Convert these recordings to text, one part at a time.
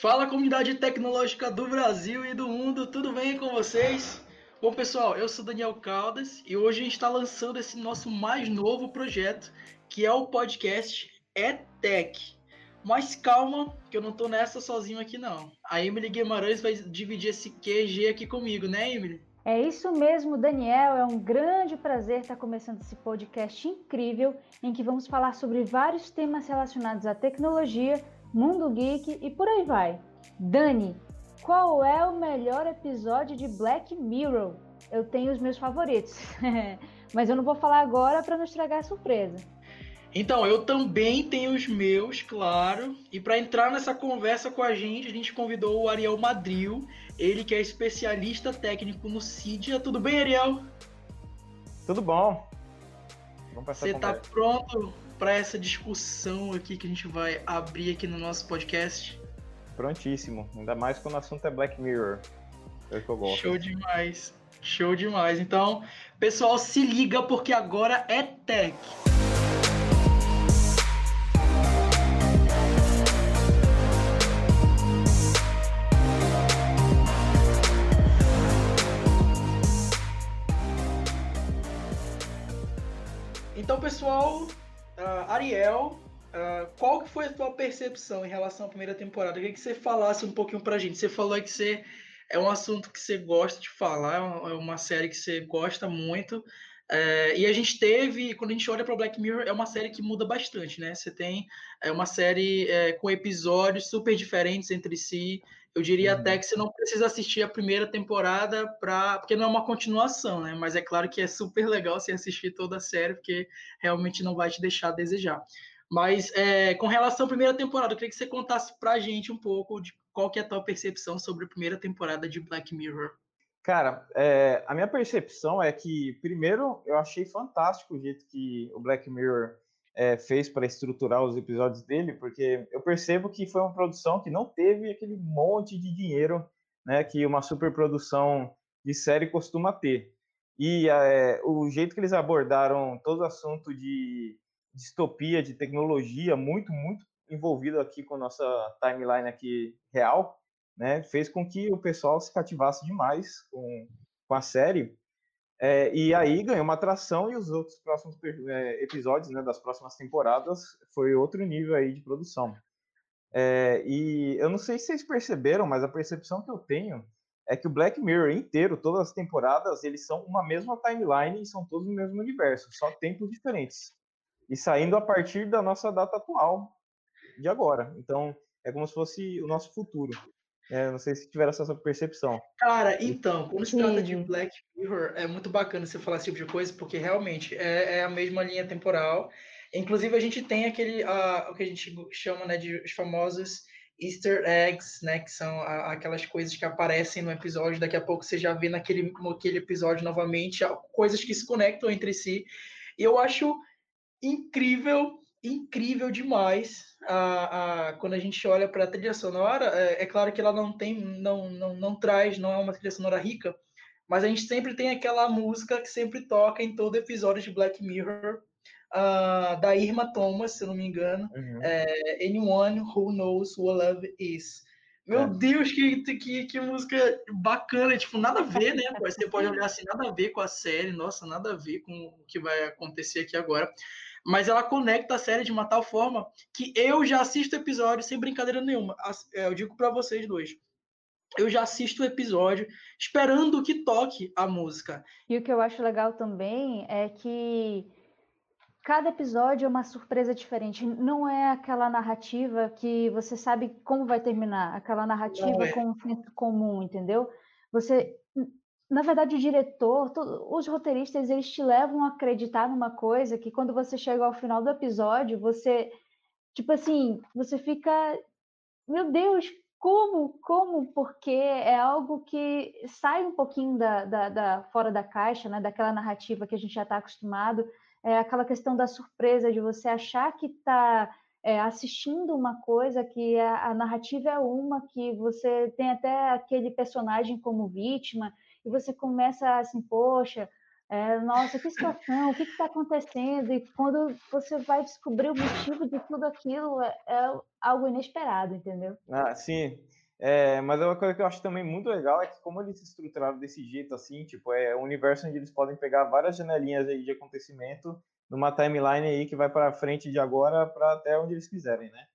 Fala comunidade tecnológica do Brasil e do mundo, tudo bem com vocês? Bom pessoal, eu sou Daniel Caldas e hoje a gente está lançando esse nosso mais novo projeto, que é o podcast ETech. Mas calma, que eu não tô nessa sozinho aqui não. A Emily Guimarães vai dividir esse QG aqui comigo, né Emily? É isso mesmo, Daniel. É um grande prazer estar começando esse podcast incrível em que vamos falar sobre vários temas relacionados à tecnologia, mundo geek e por aí vai. Dani, qual é o melhor episódio de Black Mirror? Eu tenho os meus favoritos, mas eu não vou falar agora para não estragar a surpresa. Então, eu também tenho os meus, claro. E para entrar nessa conversa com a gente, a gente convidou o Ariel Madril, ele que é especialista técnico no CIDIA. Tudo bem, Ariel? Tudo bom. Você está pronto para essa discussão aqui que a gente vai abrir aqui no nosso podcast? Prontíssimo. Ainda mais quando o assunto é Black Mirror. É o que eu gosto. Show demais. Show demais. Então, pessoal, se liga porque agora é tech. Então, pessoal, uh, Ariel, uh, qual que foi a tua percepção em relação à primeira temporada? Eu queria que você falasse um pouquinho pra gente. Você falou que você é um assunto que você gosta de falar, é uma é série que você gosta muito. É, e a gente teve, quando a gente olha para Black Mirror, é uma série que muda bastante, né? Você tem é uma série é, com episódios super diferentes entre si. Eu diria uhum. até que você não precisa assistir a primeira temporada para, porque não é uma continuação, né? Mas é claro que é super legal você assistir toda a série, porque realmente não vai te deixar a desejar. Mas é, com relação à primeira temporada, eu queria que você contasse para a gente um pouco de qual que é a tua percepção sobre a primeira temporada de Black Mirror. Cara, é, a minha percepção é que, primeiro, eu achei fantástico o jeito que o Black Mirror é, fez para estruturar os episódios dele, porque eu percebo que foi uma produção que não teve aquele monte de dinheiro né, que uma superprodução de série costuma ter. E é, o jeito que eles abordaram todo o assunto de distopia, de tecnologia, muito, muito envolvido aqui com nossa timeline aqui real, né, fez com que o pessoal se cativasse demais com, com a série. É, e aí ganhou uma atração e os outros próximos é, episódios né, das próximas temporadas foi outro nível aí de produção. É, e eu não sei se vocês perceberam, mas a percepção que eu tenho é que o Black Mirror inteiro, todas as temporadas, eles são uma mesma timeline e são todos no mesmo universo, só tempos diferentes. E saindo a partir da nossa data atual, de agora. Então, é como se fosse o nosso futuro. É, não sei se tiveram essa percepção. Cara, então, quando se trata de Black Mirror, é muito bacana você falar esse tipo de coisa, porque realmente é, é a mesma linha temporal. Inclusive, a gente tem aquele, uh, o que a gente chama né, de os famosos Easter eggs, né, que são a, aquelas coisas que aparecem no episódio, daqui a pouco você já vê naquele, naquele episódio novamente, coisas que se conectam entre si. E eu acho incrível incrível demais a, a, quando a gente olha para a trilha sonora. É, é, claro que ela não tem, não, não, não traz, não é uma trilha sonora rica, mas a gente sempre tem aquela música que sempre toca em todo episódio de Black Mirror, uh, da Irma Thomas, se eu não me engano, uhum. é, Anyone Who Knows What Love Is. Meu é. Deus, que, que, que música bacana, tipo, nada a ver, né? Você pode olhar assim, nada a ver com a série, nossa, nada a ver com o que vai acontecer aqui agora mas ela conecta a série de uma tal forma que eu já assisto o episódio sem brincadeira nenhuma. É, eu digo para vocês dois. Eu já assisto o episódio esperando que toque a música. E o que eu acho legal também é que cada episódio é uma surpresa diferente. Não é aquela narrativa que você sabe como vai terminar, aquela narrativa é. com um senso comum, entendeu? Você na verdade, o diretor, todo, os roteiristas, eles te levam a acreditar numa coisa que quando você chega ao final do episódio, você, tipo assim, você fica, meu Deus, como, como, porque é algo que sai um pouquinho da, da, da fora da caixa, né, daquela narrativa que a gente já está acostumado, é aquela questão da surpresa de você achar que está é, assistindo uma coisa que a, a narrativa é uma, que você tem até aquele personagem como vítima, e você começa assim, poxa, é, nossa, que situação, o que está acontecendo? E quando você vai descobrir o motivo de tudo aquilo, é, é algo inesperado, entendeu? Ah, sim. É, mas uma coisa que eu acho também muito legal é que como eles se estruturaram desse jeito assim, tipo, é um universo onde eles podem pegar várias janelinhas aí de acontecimento numa timeline aí que vai para frente de agora para até onde eles quiserem, né?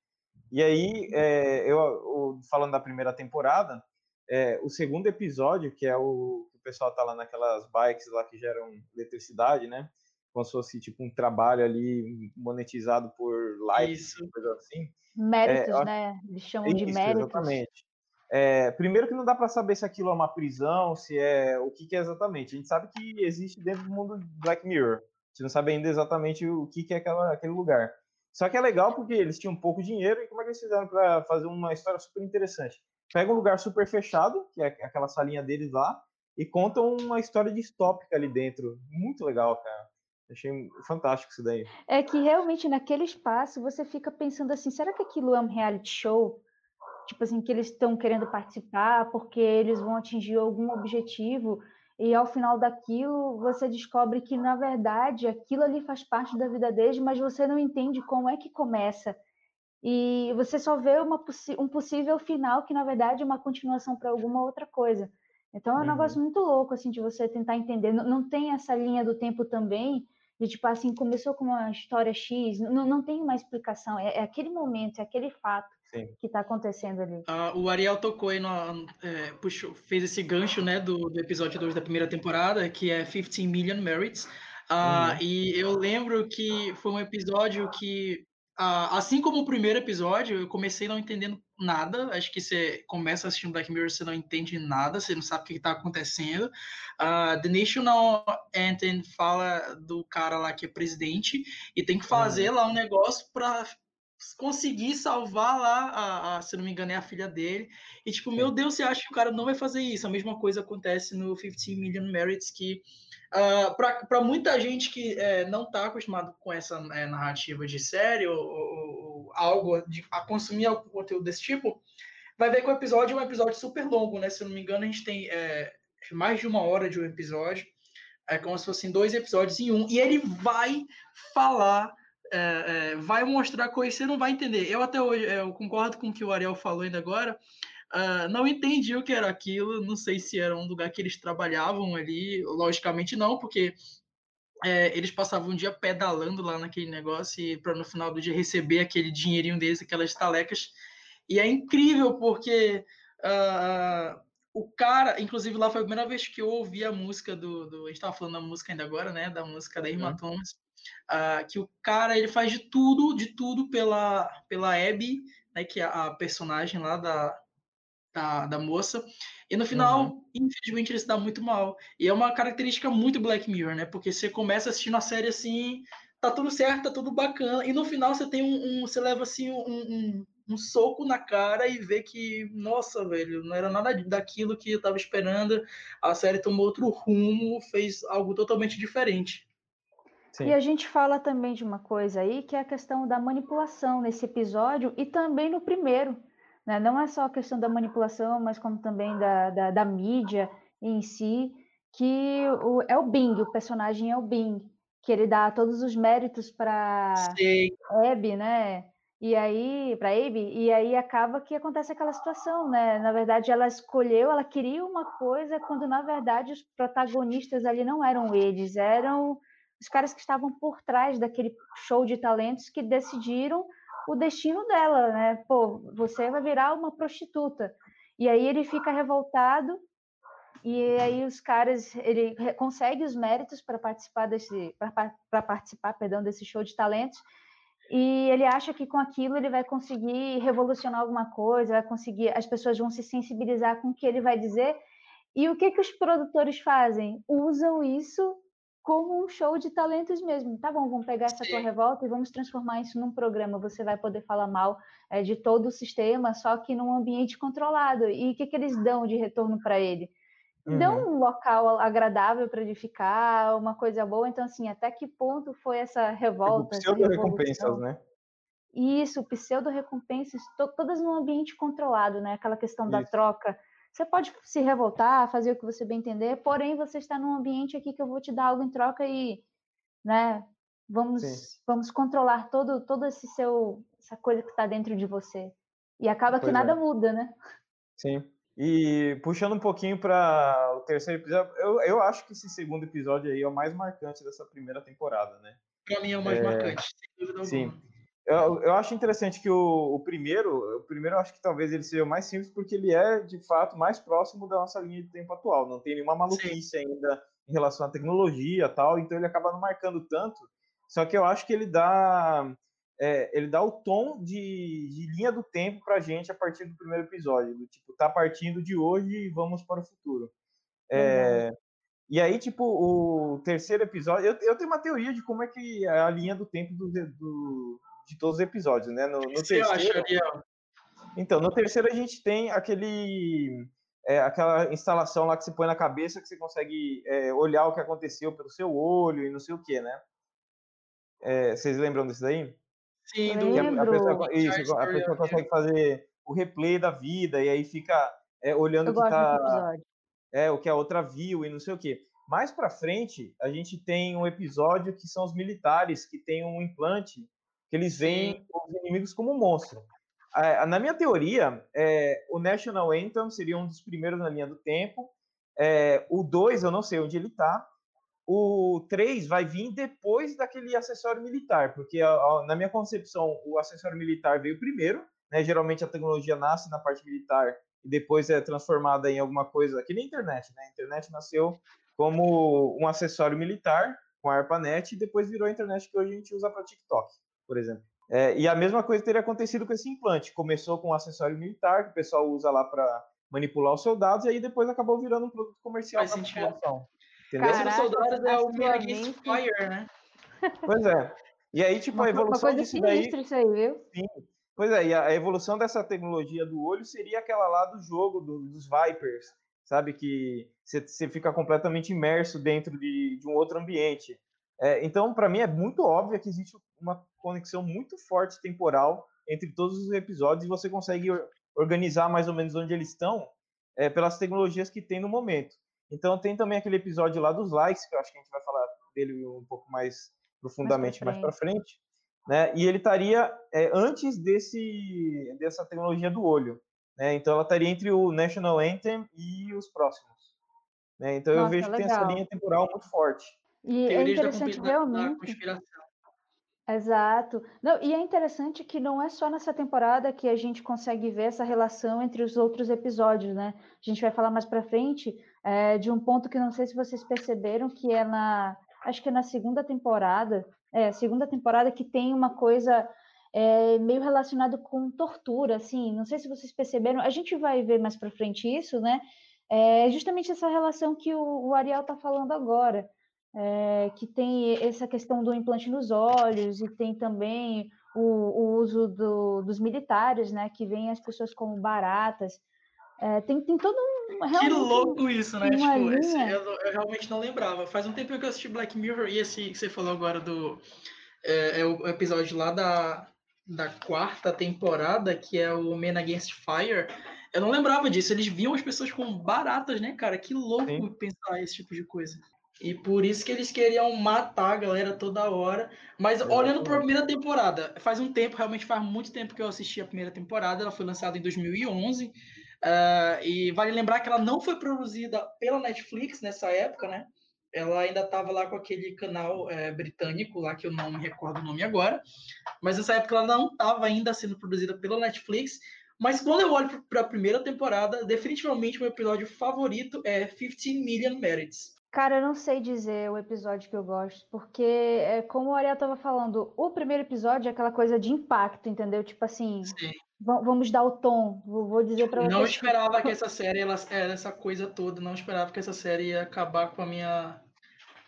E aí, é, eu, falando da primeira temporada, é, o segundo episódio, que é o que o pessoal tá lá naquelas bikes lá que geram eletricidade, né? Como se fosse tipo um trabalho ali monetizado por likes, coisa assim. Méritos, é, né? Eles chamam isso, de méritos. Exatamente. É, primeiro que não dá para saber se aquilo é uma prisão, se é o que, que, é exatamente. A gente sabe que existe dentro do mundo Black Mirror. A gente não sabe ainda exatamente o que, que é aquela, aquele lugar. Só que é legal porque eles tinham pouco dinheiro e como é que eles fizeram para fazer uma história super interessante? Pega um lugar super fechado, que é aquela salinha deles lá, e contam uma história distópica ali dentro. Muito legal, cara. Achei fantástico isso daí. É que realmente naquele espaço você fica pensando assim, será que aquilo é um reality show? Tipo assim, que eles estão querendo participar porque eles vão atingir algum objetivo e ao final daquilo você descobre que na verdade aquilo ali faz parte da vida deles, mas você não entende como é que começa. E você só vê uma, um possível final que na verdade é uma continuação para alguma outra coisa. Então é um uhum. negócio muito louco assim de você tentar entender. Não, não, tem essa linha do tempo também de tipo assim começou com uma história X, não, não tem uma explicação. É, é aquele momento, é aquele fato. Sim. que está acontecendo ali. Uh, o Ariel tocou aí, no, é, puxou, fez esse gancho né, do, do episódio 2 da primeira temporada, que é 15 Million Merits. Uh, uhum. E eu lembro que foi um episódio que, assim como o primeiro episódio, eu comecei não entendendo nada. Acho que você começa assistindo Black Mirror, você não entende nada, você não sabe o que está acontecendo. Uh, The National Anthem fala do cara lá que é presidente e tem que fazer lá um negócio para conseguir salvar lá, a, a, se não me engano, é a filha dele. E tipo, meu Deus, você acha que o cara não vai fazer isso? A mesma coisa acontece no 15 Million Merits, que uh, ah, para muita gente que é, não está acostumado com essa é, narrativa de série ou, ou, ou algo de, a consumir algum conteúdo desse tipo, vai ver que o episódio é um episódio super longo, né? Se não me engano, a gente tem é, mais de uma hora de um episódio. É como se fossem dois episódios em um. E ele vai falar é, é, vai mostrar coisas que você não vai entender. Eu até hoje, eu concordo com o que o Ariel falou ainda agora, uh, não entendi o que era aquilo, não sei se era um lugar que eles trabalhavam ali, logicamente não, porque é, eles passavam um dia pedalando lá naquele negócio para no final do dia receber aquele dinheirinho deles, aquelas talecas. E é incrível porque uh, o cara, inclusive lá foi a primeira vez que eu ouvi a música do. do a gente estava falando da música ainda agora, né? Da música da Irmã uhum. Thomas uh, que o cara ele faz de tudo, de tudo pela, pela Abby, né, que é a personagem lá da, da, da moça. E no final, uhum. infelizmente, ele se dá muito mal. E é uma característica muito Black Mirror, né? Porque você começa assistindo a série assim, tá tudo certo, tá tudo bacana, e no final você tem um. um você leva assim um, um, um, soco na cara e vê que, nossa, velho, não era nada daquilo que eu tava esperando. A série tomou outro rumo, fez algo totalmente diferente. Sim. E a gente fala também de uma coisa aí, que é a questão da manipulação nesse episódio e também no primeiro. Né? Não é só a questão da manipulação, mas como também da, da, da mídia em si, que o, é o Bing, o personagem é o Bing, que ele dá todos os méritos para Abby, né? E aí, para Abby, e aí acaba que acontece aquela situação, né? Na verdade, ela escolheu, ela queria uma coisa, quando na verdade os protagonistas ali não eram eles, eram os caras que estavam por trás daquele show de talentos que decidiram o destino dela, né? Pô, você vai virar uma prostituta. E aí ele fica revoltado e aí os caras, ele consegue os méritos para participar desse para participar, perdão, desse show de talentos. E ele acha que com aquilo ele vai conseguir revolucionar alguma coisa, vai conseguir, as pessoas vão se sensibilizar com o que ele vai dizer. E o que que os produtores fazem? Usam isso como um show de talentos mesmo. Tá bom, vamos pegar essa Sim. tua revolta e vamos transformar isso num programa. Você vai poder falar mal é, de todo o sistema, só que num ambiente controlado. E o que, que eles dão de retorno para ele? Uhum. Dão um local agradável para ele ficar, uma coisa boa. Então, assim, até que ponto foi essa revolta? Pseudo-recompensas, né? Isso, pseudo-recompensas, todas num ambiente controlado, né? Aquela questão Isso. da troca Você pode se revoltar, fazer o que você bem entender, porém você está num ambiente aqui que eu vou te dar algo em troca e, né, vamos, vamos controlar todo, todo esse seu, essa coisa que está dentro de você. E acaba pois que nada é. muda, né? Sim. E puxando um pouquinho para o terceiro episódio, eu, eu acho que esse segundo episódio aí é o mais marcante dessa primeira temporada, né? Para mim é o mais é... marcante, sem dúvida Sim. Eu, eu acho interessante que o, o, primeiro, o primeiro eu acho que talvez ele seja o mais simples, porque ele é, de fato, mais próximo da nossa linha de tempo atual. Não tem nenhuma maluquice Sim. ainda em relação à tecnologia tal, então ele acaba não marcando tanto. Só que eu acho que ele dá é, ele dá o tom de, de linha do tempo pra gente a partir do primeiro episódio. Do, tipo, tá partindo de hoje e vamos para o futuro. É, uhum. E aí, tipo, o terceiro episódio. Eu, eu tenho uma teoria de como é que é a linha do tempo do, do de todos os episódios, né? No, no terceiro. Então, no terceiro a gente tem aquele. É, aquela instalação lá que você põe na cabeça que você consegue é, olhar o que aconteceu pelo seu olho e não sei o que, né? É, vocês lembram disso daí? Sim, do a, a, pessoa, isso, a pessoa consegue fazer o replay da vida e aí fica é, olhando o que tá é o que a outra viu e não sei o que. Mais para frente, a gente tem um episódio que são os militares que têm um implante que eles veem os inimigos como monstro. Na minha teoria, é, o National Anthem seria um dos primeiros na linha do tempo. É, o 2, eu não sei onde ele está o 3 vai vir depois daquele acessório militar, porque na minha concepção o acessório militar veio primeiro, né? Geralmente a tecnologia nasce na parte militar e depois é transformada em alguma coisa, que nem a internet, né? A internet nasceu como um acessório militar com a ARPANET e depois virou a internet que hoje a gente usa para TikTok, por exemplo. É, e a mesma coisa teria acontecido com esse implante. Começou com um acessório militar que o pessoal usa lá para manipular os soldados e aí depois acabou virando um produto comercial para população. Entendeu? Caraca, soldados é o Against Fire, né? Pois é. E aí, tipo, a evolução uma disso daí. Isso aí, viu? Sim. Pois é, e a evolução dessa tecnologia do olho seria aquela lá do jogo do, dos Vipers, sabe? Que você fica completamente imerso dentro de, de um outro ambiente. É, então, para mim, é muito óbvio que existe uma conexão muito forte temporal entre todos os episódios e você consegue organizar mais ou menos onde eles estão é, pelas tecnologias que tem no momento. Então tem também aquele episódio lá dos likes, que eu acho que a gente vai falar dele um pouco mais profundamente mais para frente. frente, né? E ele estaria é, antes desse dessa tecnologia do olho, né? Então ela estaria entre o National Anthem e os próximos. Né? Então Nossa, eu vejo que tem essa linha temporal muito forte. E é interessante realmente. Exato. Não, e é interessante que não é só nessa temporada que a gente consegue ver essa relação entre os outros episódios, né? A gente vai falar mais para frente é, de um ponto que não sei se vocês perceberam, que é na, acho que é na segunda temporada, é, segunda temporada que tem uma coisa é, meio relacionado com tortura, assim, não sei se vocês perceberam, a gente vai ver mais para frente isso, né? É justamente essa relação que o, o Ariel está falando agora é, que tem essa questão do implante nos olhos e tem também o, o uso do, dos militares, né, que veem as pessoas como baratas. É, tem, tem todo um. Que louco isso, né? Tipo, esse, eu, eu, realmente não lembrava. Faz um tempo que eu assisti Black Mirror e esse que você falou agora do. É, é o episódio lá da, da quarta temporada, que é o Men Against Fire. Eu não lembrava disso. Eles viam as pessoas como baratas, né, cara? Que louco Sim. pensar esse tipo de coisa. E por isso que eles queriam matar a galera toda hora. Mas olhando para a primeira temporada, faz um tempo, realmente faz muito tempo que eu assisti a primeira temporada. Ela foi lançada em 2011. Uh, ah, e vale lembrar que ela não foi produzida pela Netflix nessa época, né? Ela ainda estava lá com aquele canal é, britânico lá, que eu não me recordo o nome agora. Mas nessa época ela não estava ainda sendo produzida pela Netflix. Mas quando eu olho para a primeira temporada, definitivamente meu episódio favorito é 15 Million Merits. Cara, eu não sei dizer o episódio que eu gosto, porque, é, como o Ariel tava falando, o primeiro episódio é aquela coisa de impacto, entendeu? Tipo assim, vamos dar o tom, vou dizer pra vocês. Não esperava que essa série, ela era essa coisa toda, não esperava que essa série ia acabar com a minha,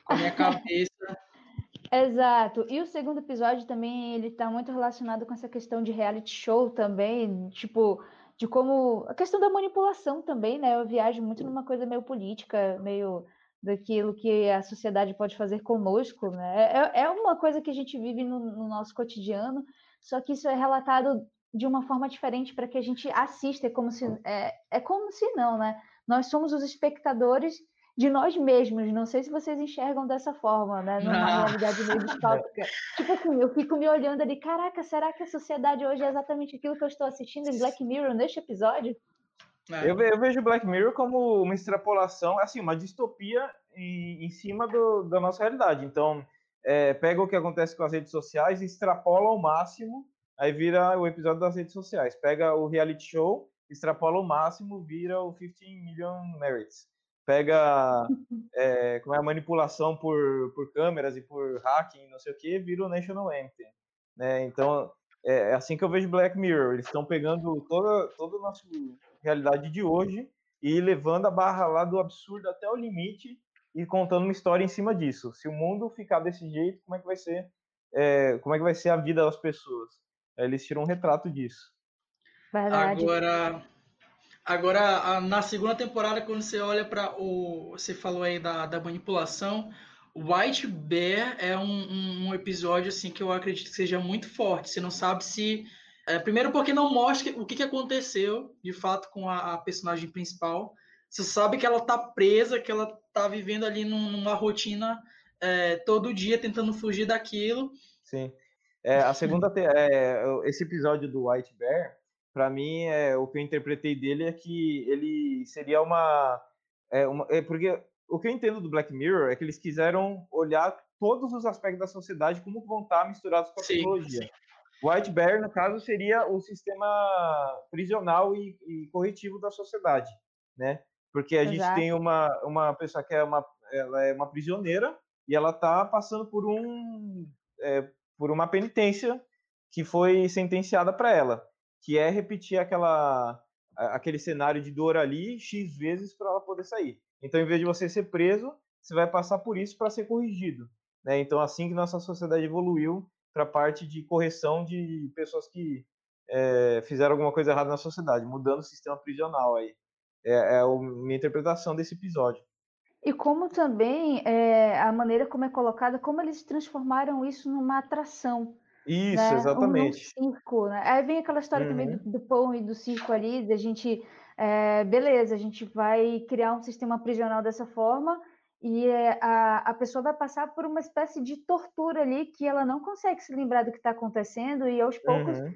com a minha cabeça. Exato. E o segundo episódio também, ele tá muito relacionado com essa questão de reality show também, tipo, de como... A questão da manipulação também, né? Eu viajo muito numa coisa meio política, meio daquilo que a sociedade pode fazer conosco, né? É, é, é uma coisa que a gente vive no, no, nosso cotidiano, só que isso é relatado de uma forma diferente para que a gente assista, é como se é, é como se não, né? Nós somos os espectadores de nós mesmos. Não sei se vocês enxergam dessa forma, né? Numa ah. realidade meio distópica. tipo assim, eu fico me olhando ali, caraca, será que a sociedade hoje é exatamente aquilo que eu estou assistindo em Black Mirror neste episódio? É. Eu, eu, vejo Black Mirror como uma extrapolação, assim, uma distopia em, em cima do, da nossa realidade. Então, é, pega o que acontece com as redes sociais, extrapola ao máximo, aí vira o episódio das redes sociais. Pega o reality show, extrapola ao máximo, vira o 15 Million Merits pega é, como é a manipulação por, por câmeras e por hacking, não sei o que, vira o National Anthem. Né? Então, é, é assim que eu vejo Black Mirror. Eles estão pegando toda, toda a nossa realidade de hoje e levando a barra lá do absurdo até o limite e contando uma história em cima disso. Se o mundo ficar desse jeito, como é que vai ser, é, como é que vai ser a vida das pessoas? Eles tiram um retrato disso. Verdade. Agora, Agora, na segunda temporada, quando você olha para o. Você falou aí da, da manipulação. White Bear é um, um, episódio assim que eu acredito que seja muito forte. Você não sabe se. É, primeiro, porque não mostra o que, que aconteceu de fato com a, a, personagem principal. Você sabe que ela tá presa, que ela tá vivendo ali num, numa rotina é, todo dia tentando fugir daquilo. Sim. É, a segunda. é, esse episódio do White Bear para mim, é, o que eu interpretei dele é que ele seria uma, é, uma. É porque o que eu entendo do Black Mirror é que eles quiseram olhar todos os aspectos da sociedade como vão estar misturados com a sim, tecnologia. Sim. White Bear, no caso, seria o sistema prisional e, e corretivo da sociedade, né? Porque a Exato. gente tem uma, uma pessoa que é uma, ela é uma prisioneira e ela está passando por um é, por uma penitência que foi sentenciada para ela que é repetir aquela, aquele cenário de dor ali x vezes para ela poder sair. Então, em vez de você ser preso, você vai passar por isso para ser corrigido. Né? Então, assim que nossa sociedade evoluiu para a parte de correção de pessoas que é, fizeram alguma coisa errada na sociedade, mudando o sistema prisional aí. É, é a minha interpretação desse episódio. E como também é, a maneira como é colocada, como eles transformaram isso numa atração. Isso, né? exatamente. Um circo, né? Aí vem aquela história uhum. também do, do, pão e do circo ali, da gente, é, beleza, a gente vai criar um sistema prisional dessa forma e é, a, a pessoa vai passar por uma espécie de tortura ali que ela não consegue se lembrar do que está acontecendo e aos poucos, uhum.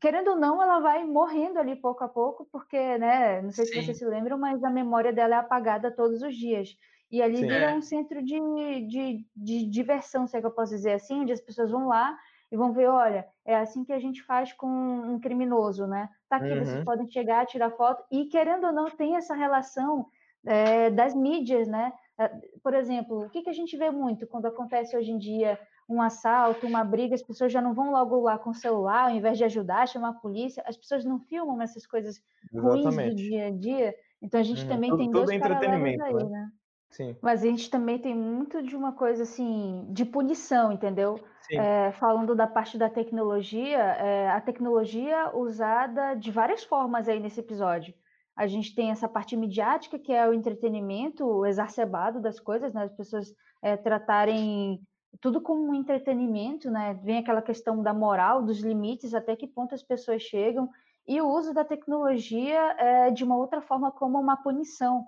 querendo ou não, ela vai morrendo ali pouco a pouco, porque, né, não sei Sim. se vocês se lembram, mas a memória dela é apagada todos os dias. E ali Sim. vira é. um centro de, de, de diversão, se é que eu posso dizer assim, onde as pessoas vão lá e vão ver, olha, é assim que a gente faz com um criminoso, né? Tá aqui, uhum. vocês podem chegar, tirar foto, e querendo ou não, tem essa relação é, das mídias, né? É, por exemplo, o que, que a gente vê muito quando acontece hoje em dia um assalto, uma briga, as pessoas já não vão logo lá com o celular, ao invés de ajudar, chamar a polícia, as pessoas não filmam essas coisas Exatamente. ruins do dia a dia. Então a gente uhum. também tudo, tem dois paralelos aí, né? né? Sim. Mas a gente também tem muito de uma coisa assim, de punição, entendeu? É, falando da parte da tecnologia, é, a tecnologia usada de várias formas aí nesse episódio. A gente tem essa parte midiática, que é o entretenimento exacerbado das coisas, né? As pessoas é, tratarem tudo como um entretenimento, né? Vem aquela questão da moral, dos limites, até que ponto as pessoas chegam, e o uso da tecnologia é, de uma outra forma como uma punição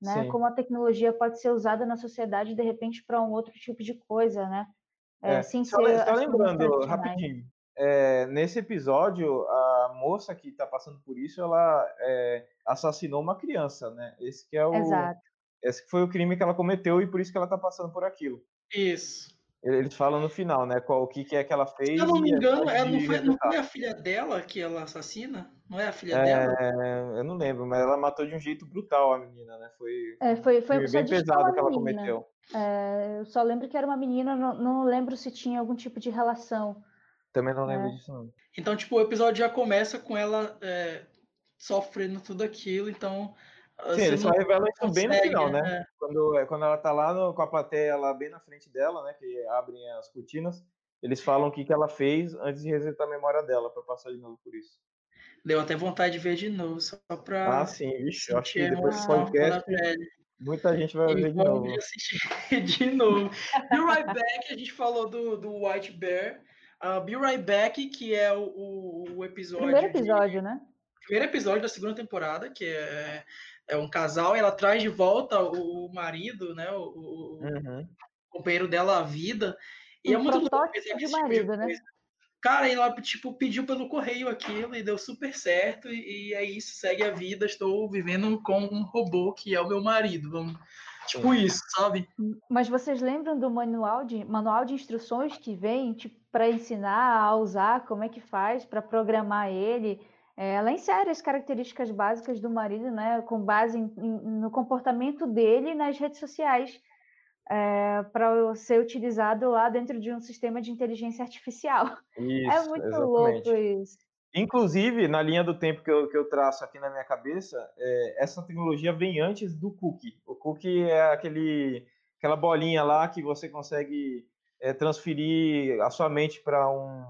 né? Sim. Como a tecnologia pode ser usada na sociedade de repente para um outro tipo de coisa, né? É, é. Sem só, ser, só lembrando rapidinho, é, nesse episódio a moça que está passando por isso, ela é, assassinou uma criança, né? Esse que é o, Exato. esse foi o crime que ela cometeu e por isso que ela está passando por aquilo. Isso. Eles falam no final, né? Qual, o que, que é que ela fez. Se eu não me engano, ela não, foi, não foi a filha dela que ela assassina? Não é a filha é, dela? Eu não lembro, mas ela matou de um jeito brutal a menina, né? Foi, é, foi, foi bem pesado que ela cometeu. É, eu só lembro que era uma menina, não, não lembro se tinha algum tipo de relação. Também não lembro é. disso, não. Então, tipo, o episódio já começa com ela é, sofrendo tudo aquilo, então Sim, ele só revela isso bem no final, né? É. Quando, é, quando ela tá lá no, com a plateia lá bem na frente dela, né? Que abrem as cortinas, eles falam o que, que ela fez antes de resetar a memória dela, para passar de novo por isso. Deu até vontade de ver de novo, só pra. Ah, sim, vixe, eu acho que depois do podcast. Muita gente vai ver de novo. assistir de novo. E o Right Back, a gente falou do, do White Bear, Uh, Be Right Back, que é o, o, o episódio. Primeiro episódio, de... né? Primeiro episódio da segunda temporada, que é, é um casal, e ela traz de volta o, o marido, né? O, o uhum. companheiro dela à vida. E um é muito louco de tipo marido, tipo né? Cara, ela tipo, pediu pelo correio aquilo e deu super certo, e, e é isso, segue a vida. Estou vivendo com um robô que é o meu marido. Vamos Tipo isso, sabe? Mas vocês lembram do manual de, manual de instruções que vem tipo, para ensinar a usar, como é que faz para programar ele? É, ela insere as características básicas do marido, né, com base em, em, no comportamento dele nas redes sociais, é, para ser utilizado lá dentro de um sistema de inteligência artificial. É isso, é muito exatamente. louco isso. Inclusive, na linha do tempo que eu, que eu traço aqui na minha cabeça, é, essa tecnologia vem antes do cookie. O cookie é aquele, aquela bolinha lá que você consegue é, transferir a sua mente para um,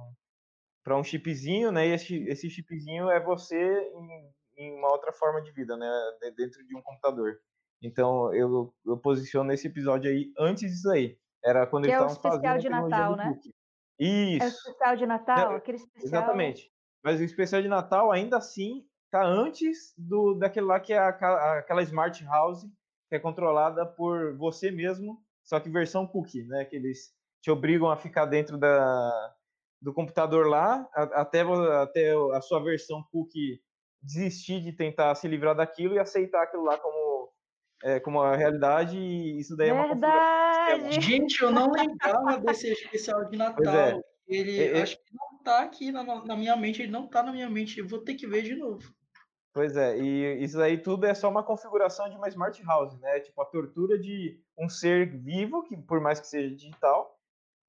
um chipzinho, né? E esse, esse chipzinho é você em, em, uma outra forma de vida, né? Dentro de um computador. Então, eu, eu posiciono esse episódio aí antes disso aí. Era quando que eles é estavam fazendo a de Natal, né? Cookie. Isso. É o especial de Natal, é, aquele especial. Exatamente. Mas o especial de Natal ainda assim tá antes do daquele lá que é a, aquela smart house que é controlada por você mesmo, só que versão cookie, né? Que eles te obrigam a ficar dentro da, do computador lá até, até a sua versão cookie desistir de tentar se livrar daquilo e aceitar aquilo lá como é, como a realidade e isso daí Verdade. é uma Gente, eu não lembrava desse especial de Natal. É. Ele é, acho que não tá aqui na, na, minha mente, ele não tá na minha mente, eu vou ter que ver de novo. Pois é, e isso aí tudo é só uma configuração de uma smart house, né? Tipo a tortura de um ser vivo, que por mais que seja digital,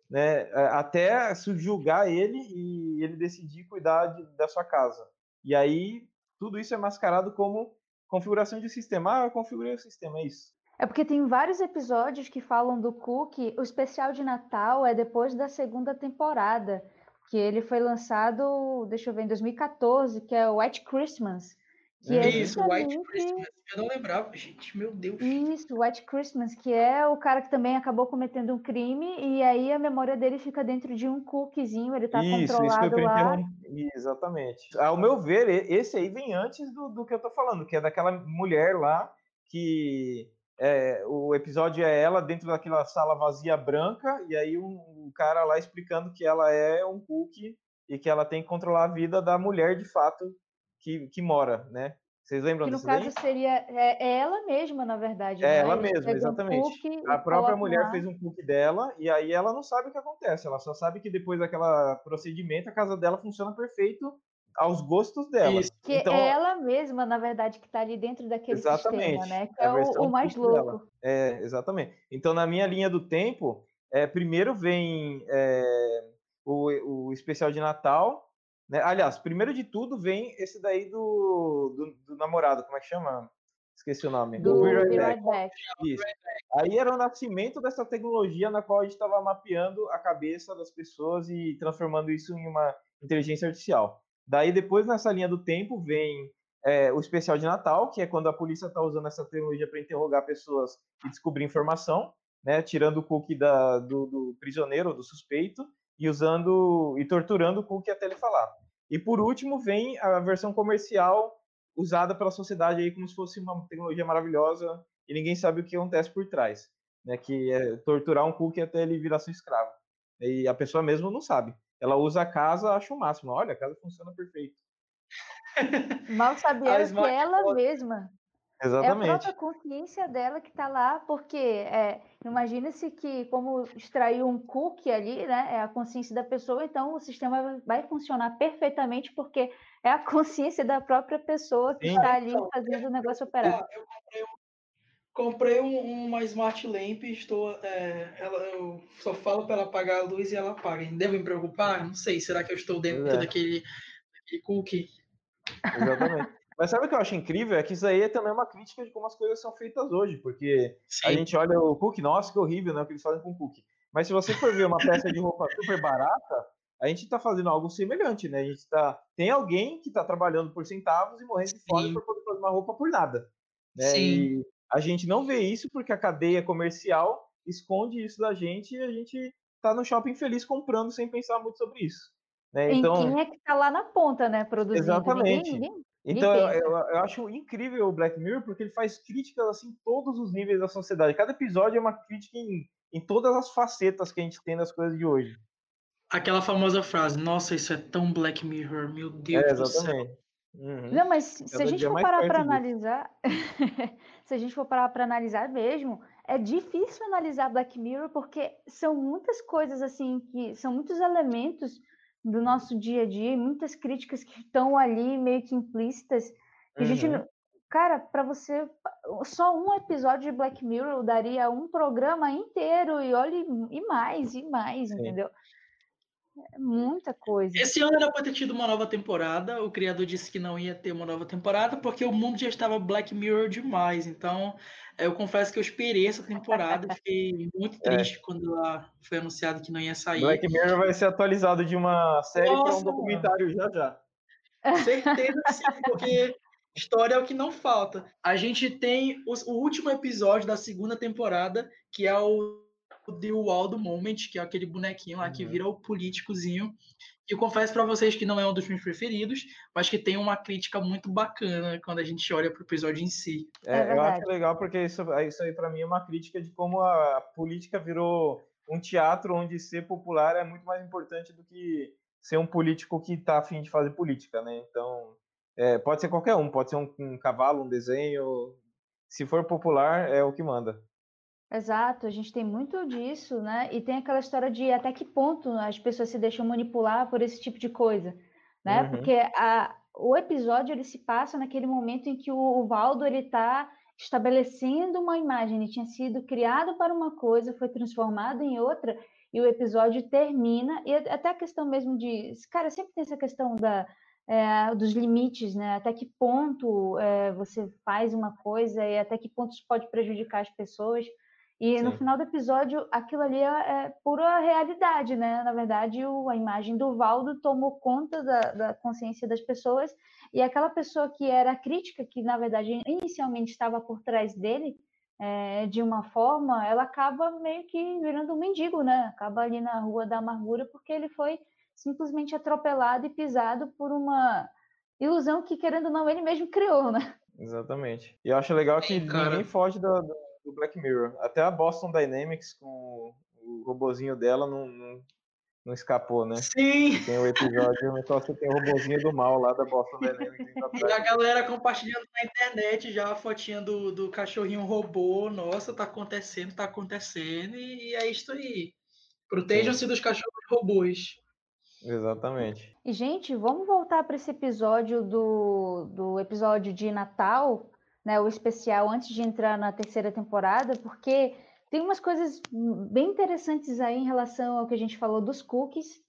né, até subjugar ele e ele decidir cuidar de, da sua casa. E aí tudo isso é mascarado como configuração de sistema. Ah, eu configurei o sistema, é isso. É porque tem vários episódios que falam do Cook. O especial de Natal é depois da segunda temporada, que ele foi lançado, deixa eu ver, em 2014, que é White Christmas. Que é isso, White Christmas. Eu não lembrava, gente, meu Deus. Isso, White Christmas, que é o cara que também acabou cometendo um crime e aí a memória dele fica dentro de um cookiezinho, ele tá isso, controlado isso lá. Exatamente. Ao meu ver, esse aí vem antes do, do que eu tô falando, que é daquela mulher lá que é, o episódio é ela dentro daquela sala vazia branca, e aí um, um, cara lá explicando que ela é um cookie e que ela tem que controlar a vida da mulher de fato que, que mora, né? Vocês lembram que disso? no caso seria é, é, ela mesma, na verdade. É né? ela mesma, exatamente. Um a própria mulher lá. fez um cookie dela e aí ela não sabe o que acontece. Ela só sabe que depois daquela procedimento a casa dela funciona perfeito aos gostos dela. Isso. Que então, é ela mesma, na verdade, que está ali dentro daquele sistema, né? Que é, é o, o, mais louco. Dela. É, exatamente. Então, na minha linha do tempo, é, primeiro vem é, o, o especial de Natal. Né? Aliás, primeiro de tudo vem esse daí do, do, do namorado, como é que chama? Esqueci o nome. Do, do Be right back. Isso. Aí era o nascimento dessa tecnologia na qual a gente estava mapeando a cabeça das pessoas e transformando isso em uma inteligência artificial. Daí, depois, nessa linha do tempo, vem é, o especial de Natal, que é quando a polícia está usando essa tecnologia para interrogar pessoas e descobrir informação, né, tirando o cookie da, do, do prisioneiro, do suspeito, e usando e torturando o cookie até ele falar. E por último, vem a versão comercial usada pela sociedade aí como se fosse uma tecnologia maravilhosa e ninguém sabe o que acontece por trás, né, que é torturar um cookie até ele virar seu escravo. E a pessoa mesmo não sabe ela usa a casa, acha o máximo. Olha, a casa funciona perfeito. Mal sabia que ela mesma. Exatamente. É a própria consciência dela que está lá, porque é, imagina-se que, como extraiu um cookie ali, né, é a consciência da pessoa, então o sistema vai funcionar perfeitamente, porque é a consciência da própria pessoa que Sim. está ali então, fazendo o negócio operar. Eu comprei Comprei um, uma Smart Lamp, estou, é, ela, eu só falo para ela apagar a luz e ela apaga. Devo me preocupar? Não sei. Será que eu estou dentro é. daquele, daquele cookie? Exatamente. Mas sabe o que eu acho incrível? É que isso aí é também uma crítica de como as coisas são feitas hoje, porque Sim. a gente olha o cookie, nossa, que horrível, né? O que eles fazem com o cookie. Mas se você for ver uma peça de roupa super barata, a gente está fazendo algo semelhante, né? A gente tá, tem alguém que está trabalhando por centavos e morrendo de fome por poder fazer uma roupa por nada. Né? Sim. E a gente não vê isso porque a cadeia comercial esconde isso da gente e a gente tá no shopping feliz comprando sem pensar muito sobre isso. Né? Então, em quem é que tá lá na ponta, né, produzindo? Exatamente. Ninguém, ninguém, então, eu, eu, eu, acho incrível o Black Mirror porque ele faz críticas assim, em todos os níveis da sociedade. Cada episódio é uma crítica em, em todas as facetas que a gente tem das coisas de hoje. Aquela famosa frase, nossa, isso é tão Black Mirror, meu Deus é, do céu. Uhum. Não, mas se a gente for parar para analisar, se a gente for parar para analisar mesmo, é difícil analisar Black Mirror porque são muitas coisas assim que são muitos elementos do nosso dia a dia, muitas críticas que estão ali meio que implícitas. Que uhum. a gente, uhum. cara, para você só um episódio de Black Mirror daria um programa inteiro e olhe e mais e mais, Sim. entendeu? É muita coisa. Esse ano era para ter tido uma nova temporada. O criador disse que não ia ter uma nova temporada porque o mundo já estava Black Mirror demais. Então, eu confesso que eu esperei essa temporada. Fiquei muito é. triste é. quando ela foi anunciado que não ia sair. Black Mirror vai ser atualizado de uma série para um documentário já já. Certeza sim, porque história é o que não falta. A gente tem o último episódio da segunda temporada, que é o The Waldo Moment, que é aquele bonequinho lá uhum. que vira o políticozinho. E eu confesso para vocês que não é um dos meus preferidos, mas que tem uma crítica muito bacana quando a gente olha para o episódio em si. É, é eu acho legal porque isso, isso aí para mim é uma crítica de como a política virou um teatro onde ser popular é muito mais importante do que ser um político que está afim de fazer política, né? Então, é, pode ser qualquer um, pode ser um, um cavalo, um desenho. Se for popular, é o que manda. Exato, a gente tem muito disso, né? E tem aquela história de até que ponto as pessoas se deixam manipular por esse tipo de coisa, né? Uhum. Porque a, o episódio ele se passa naquele momento em que o, o Valdo ele está estabelecendo uma imagem, ele tinha sido criado para uma coisa, foi transformado em outra, e o episódio termina, e até a questão mesmo de, cara, sempre tem essa questão da, é, dos limites, né? Até que ponto é, você faz uma coisa e até que ponto isso pode prejudicar as pessoas. E Sim. no final do episódio, aquilo ali é, é, pura realidade, né? Na verdade, o, a imagem do Valdo tomou conta da, da, consciência das pessoas e aquela pessoa que era crítica, que na verdade inicialmente estava por trás dele, é, de uma forma, ela acaba meio que virando um mendigo, né? Acaba ali na rua da amargura porque ele foi simplesmente atropelado e pisado por uma ilusão que, querendo ou não, ele mesmo criou, né? Exatamente. E eu acho legal que ninguém foge do, do Black Mirror. Até a Boston Dynamics com o robozinho dela não, não, não escapou, né? Sim! Tem o episódio no qual você tem o robozinho do mal lá da Boston Dynamics. e a galera compartilhando na internet já a fotinha do, do cachorrinho robô. Nossa, tá acontecendo, tá acontecendo. E, é isso aí. Protejam-se dos cachorros robôs. Exatamente. E, gente, vamos voltar para esse episódio do, do episódio de Natal, né, o especial antes de entrar na terceira temporada, porque tem umas coisas bem interessantes aí em relação ao que a gente falou dos cookies.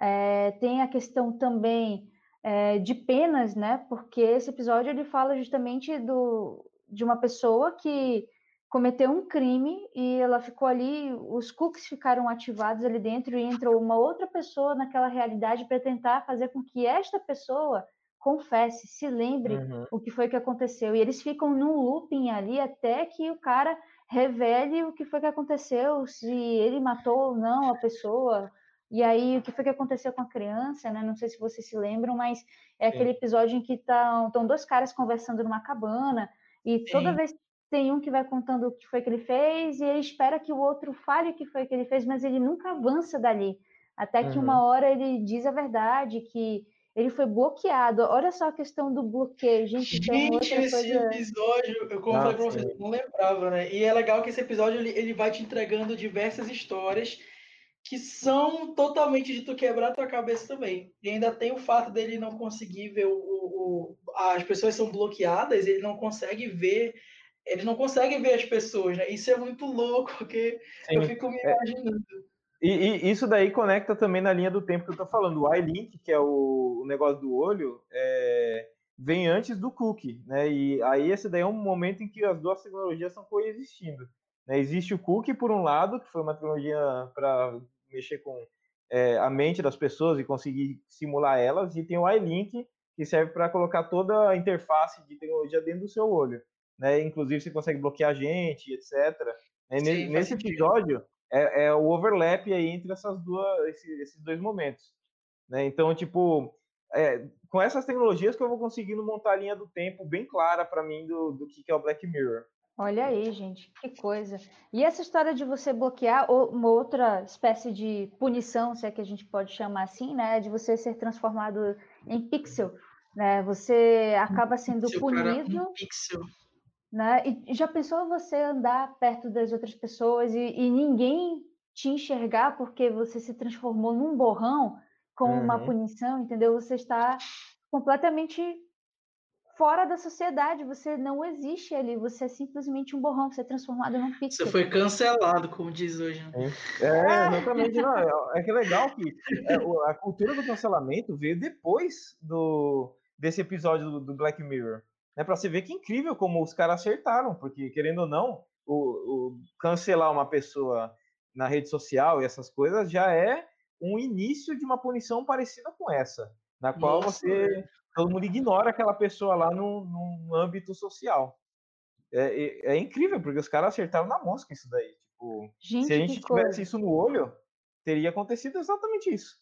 É, tem a questão também é, de penas, né? Porque esse episódio ele fala justamente do, de uma pessoa que cometeu um crime e ela ficou ali, os cookies ficaram ativados ali dentro e entrou uma outra pessoa naquela realidade para tentar fazer com que esta pessoa confesse, se lembre uhum. o que foi que aconteceu. E eles ficam num looping ali até que o cara revele o que foi que aconteceu, se ele matou ou não a pessoa. E aí, o que foi que aconteceu com a criança, né? Não sei se vocês se lembram, mas é Sim. aquele episódio em que estão dois caras conversando numa cabana e toda Sim. vez tem um que vai contando o que foi que ele fez e ele espera que o outro fale o que foi que ele fez, mas ele nunca avança dali. Até que uhum. uma hora ele diz a verdade, que ele foi bloqueado. Olha só a questão do bloqueio, gente. Gente, esse coisa... episódio, eu como falei pra vocês, não lembrava, né? E é legal que esse episódio ele, ele vai te entregando diversas histórias que são totalmente de tu quebrar tua cabeça também. E ainda tem o fato dele não conseguir ver o, o, o as pessoas são bloqueadas, ele não consegue ver ele não consegue ver as pessoas, né? Isso é muito louco, porque Sim. eu fico me é. E, e, isso daí conecta também na linha do tempo que eu tô falando. O iLink, que é o, o negócio do olho, é, vem antes do cookie, né? E aí esse daí é um momento em que as duas tecnologias estão coexistindo. Né? Existe o cookie, por um lado, que foi uma tecnologia para mexer com é, a mente das pessoas e conseguir simular elas, e tem o iLink, que serve para colocar toda a interface de tecnologia dentro do seu olho. Né? Inclusive, você consegue bloquear a gente, etc. Sim, Nesse episódio, é, é o overlap aí entre essas duas, esses, esses dois momentos. Né? Então, tipo, é, com essas tecnologias que eu vou conseguindo montar a linha do tempo bem clara para mim do, do que é o Black Mirror. Olha aí, gente, que coisa. E essa história de você bloquear uma outra espécie de punição, se é que a gente pode chamar assim, né? De você ser transformado em pixel, né? Você acaba sendo punido. Cara, um pixel. Né? E já pensou você andar perto das outras pessoas e, e ninguém te enxergar porque você se transformou num borrão com uhum. uma punição, entendeu? Você está completamente fora da sociedade, você não existe ali, você é simplesmente um borrão, você é transformado num pixel. Você foi cancelado, como diz hoje. Né? É, exatamente. não, é, é que é legal que é, a cultura do cancelamento veio depois do, desse episódio do, do Black Mirror. Né, para você ver que incrível como os caras acertaram, porque querendo ou não, o, o cancelar uma pessoa na rede social e essas coisas já é um início de uma punição parecida com essa, na qual Nossa, você todo mundo ignora aquela pessoa lá no, no âmbito social. É, é, é, incrível, porque os caras acertaram na mosca isso daí. Tipo, gente, se a gente tivesse coisa. isso no olho, teria acontecido exatamente isso.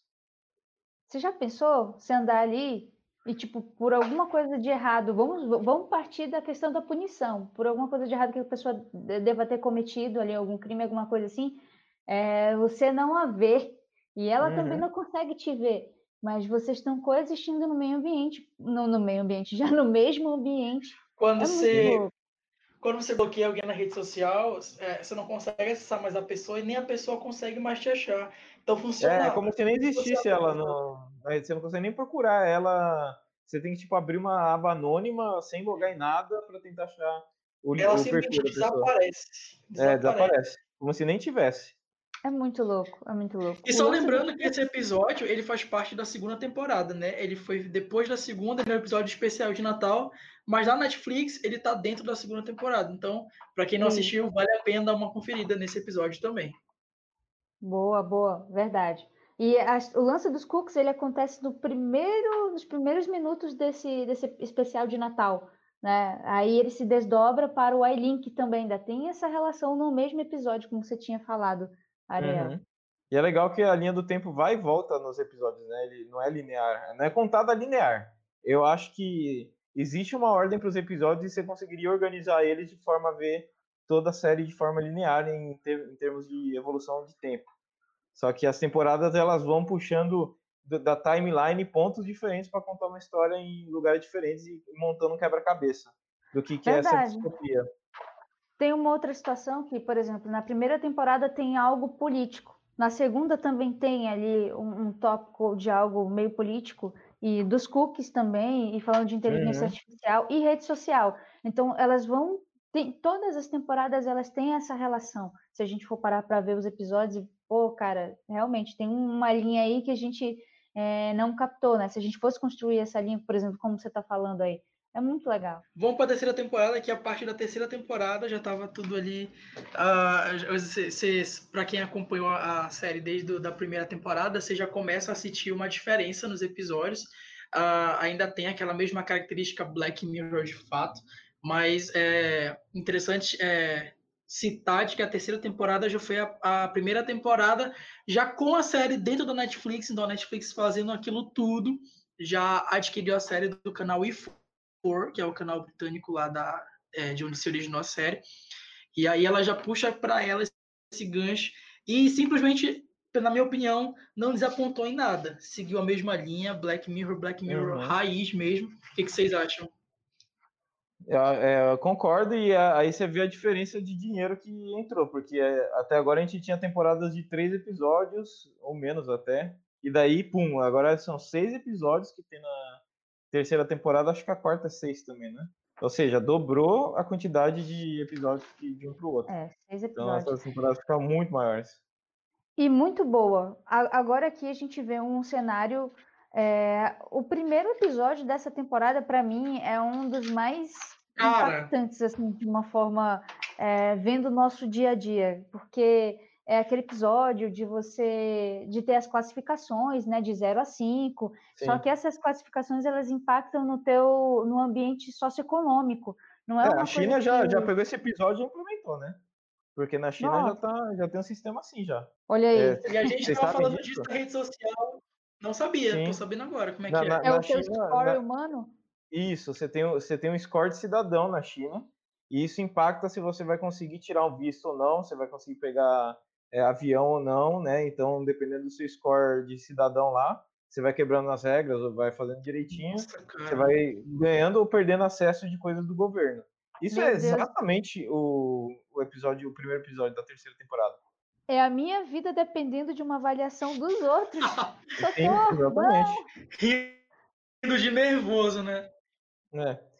Você já pensou se andar ali e, tipo, por alguma coisa de errado, vamos, vamos partir da questão da punição, por alguma coisa de errado que a pessoa deva ter cometido ali, algum crime, alguma coisa assim, é, você não a ver, e ela uhum. também não consegue te ver mas vocês estão coexistindo no meio ambiente, no, no meio ambiente, já no mesmo ambiente. Quando é você quando você bloqueia alguém na rede social, é, você não consegue acessar mais a pessoa e nem a pessoa consegue mais te achar. Então funciona. É como se nem existisse ela no, você não consegue nem procurar ela. Você tem que tipo abrir uma aba anônima sem logar em nada para tentar achar o Ela o simplesmente desaparece, desaparece. É, desaparece. Como se nem tivesse. É muito louco, é muito louco. E só lembrando que esse episódio, ele faz parte da segunda temporada, né? Ele foi depois da segunda, ele é um episódio especial de Natal, mas na Netflix ele tá dentro da segunda temporada. Então, para quem não assistiu, vale a pena dar uma conferida nesse episódio também. Boa, boa, verdade. E a, o lance dos cookies, ele acontece no primeiro, nos primeiros minutos desse, desse especial de Natal, né? Aí ele se desdobra para o iLink também, ainda tem essa relação no mesmo episódio, como você tinha falado. Ariel. Uhum. E é legal que a linha do tempo vai e volta nos episódios, né? Ele não é linear, não é contada linear. Eu acho que existe uma ordem para os episódios e você conseguiria organizar eles de forma a ver toda a série de forma linear em, ter, em termos de evolução de tempo. Só que as temporadas elas vão puxando da timeline pontos diferentes para contar uma história em lugares diferentes e montando um quebra-cabeça do que, que é essa distopia. Tem uma outra situação que, por exemplo, na primeira temporada tem algo político, na segunda também tem ali um, um tópico de algo meio político, e dos cookies também, e falando de inteligência uhum. artificial e rede social. Então, elas vão. Tem, todas as temporadas elas têm essa relação. Se a gente for parar para ver os episódios, pô, cara, realmente tem uma linha aí que a gente é, não captou, né? Se a gente fosse construir essa linha, por exemplo, como você está falando aí, é muito legal. Vamos para a terceira temporada, que a partir da terceira temporada já estava tudo ali. Uh, para quem acompanhou a série desde a primeira temporada, você já começa a sentir uma diferença nos episódios. Uh, ainda tem aquela mesma característica Black Mirror de fato, mas é interessante é, citar de que a terceira temporada já foi a, a, primeira temporada já com a série dentro da Netflix, então a Netflix fazendo aquilo tudo, já adquiriu a série do canal iFood que é o canal britânico lá da, é, de onde se originou a série. E aí ela já puxa para ela esse gancho e simplesmente, na minha opinião, não desapontou em nada. Seguiu a mesma linha, Black Mirror, Black Mirror uhum. raiz mesmo. O que, que vocês acham? Eu, é, eu concordo, e aí você vê a diferença de dinheiro que entrou, porque é, até agora a gente tinha temporadas de três episódios, ou menos até, e daí, pum, agora são seis episódios que tem na, terceira temporada, acho que a quarta é seis também, né? Ou seja, dobrou a quantidade de episódios de um para o outro. É, seis episódios. Então, essas temporadas ficam muito maiores. E muito boa. Agora aqui a gente vê um cenário. É... O primeiro episódio dessa temporada, para mim, é um dos mais Cara. impactantes, assim, de uma forma, é, vendo o nosso dia a dia. Porque é aquele episódio de você de ter as classificações, né, de 0 a 5. Só que essas classificações elas impactam no teu no ambiente socioeconômico. Não é, é a China já, que... já pegou esse episódio e implementou, né? Porque na China já, tá, já tem um sistema assim já. Olha aí. É, e a gente estava falando é, disso. É, na rede social. Não sabia, Sim. tô sabendo agora como é na, que é. Na, é o China, score humano? Isso, você tem, você tem um score de cidadão na China, e isso impacta se você vai conseguir tirar um visto ou não, você vai conseguir pegar é, avião ou não, né? Então, dependendo do seu score de cidadão lá, você vai quebrando as regras ou vai fazendo direitinho, Nossa, você vai ganhando ou perdendo acesso de coisas do governo. Isso Meu é exatamente o, o episódio, o primeiro episódio da terceira temporada. É a minha vida dependendo de uma avaliação dos outros. Sim, exatamente. Rindo de nervoso, né? É.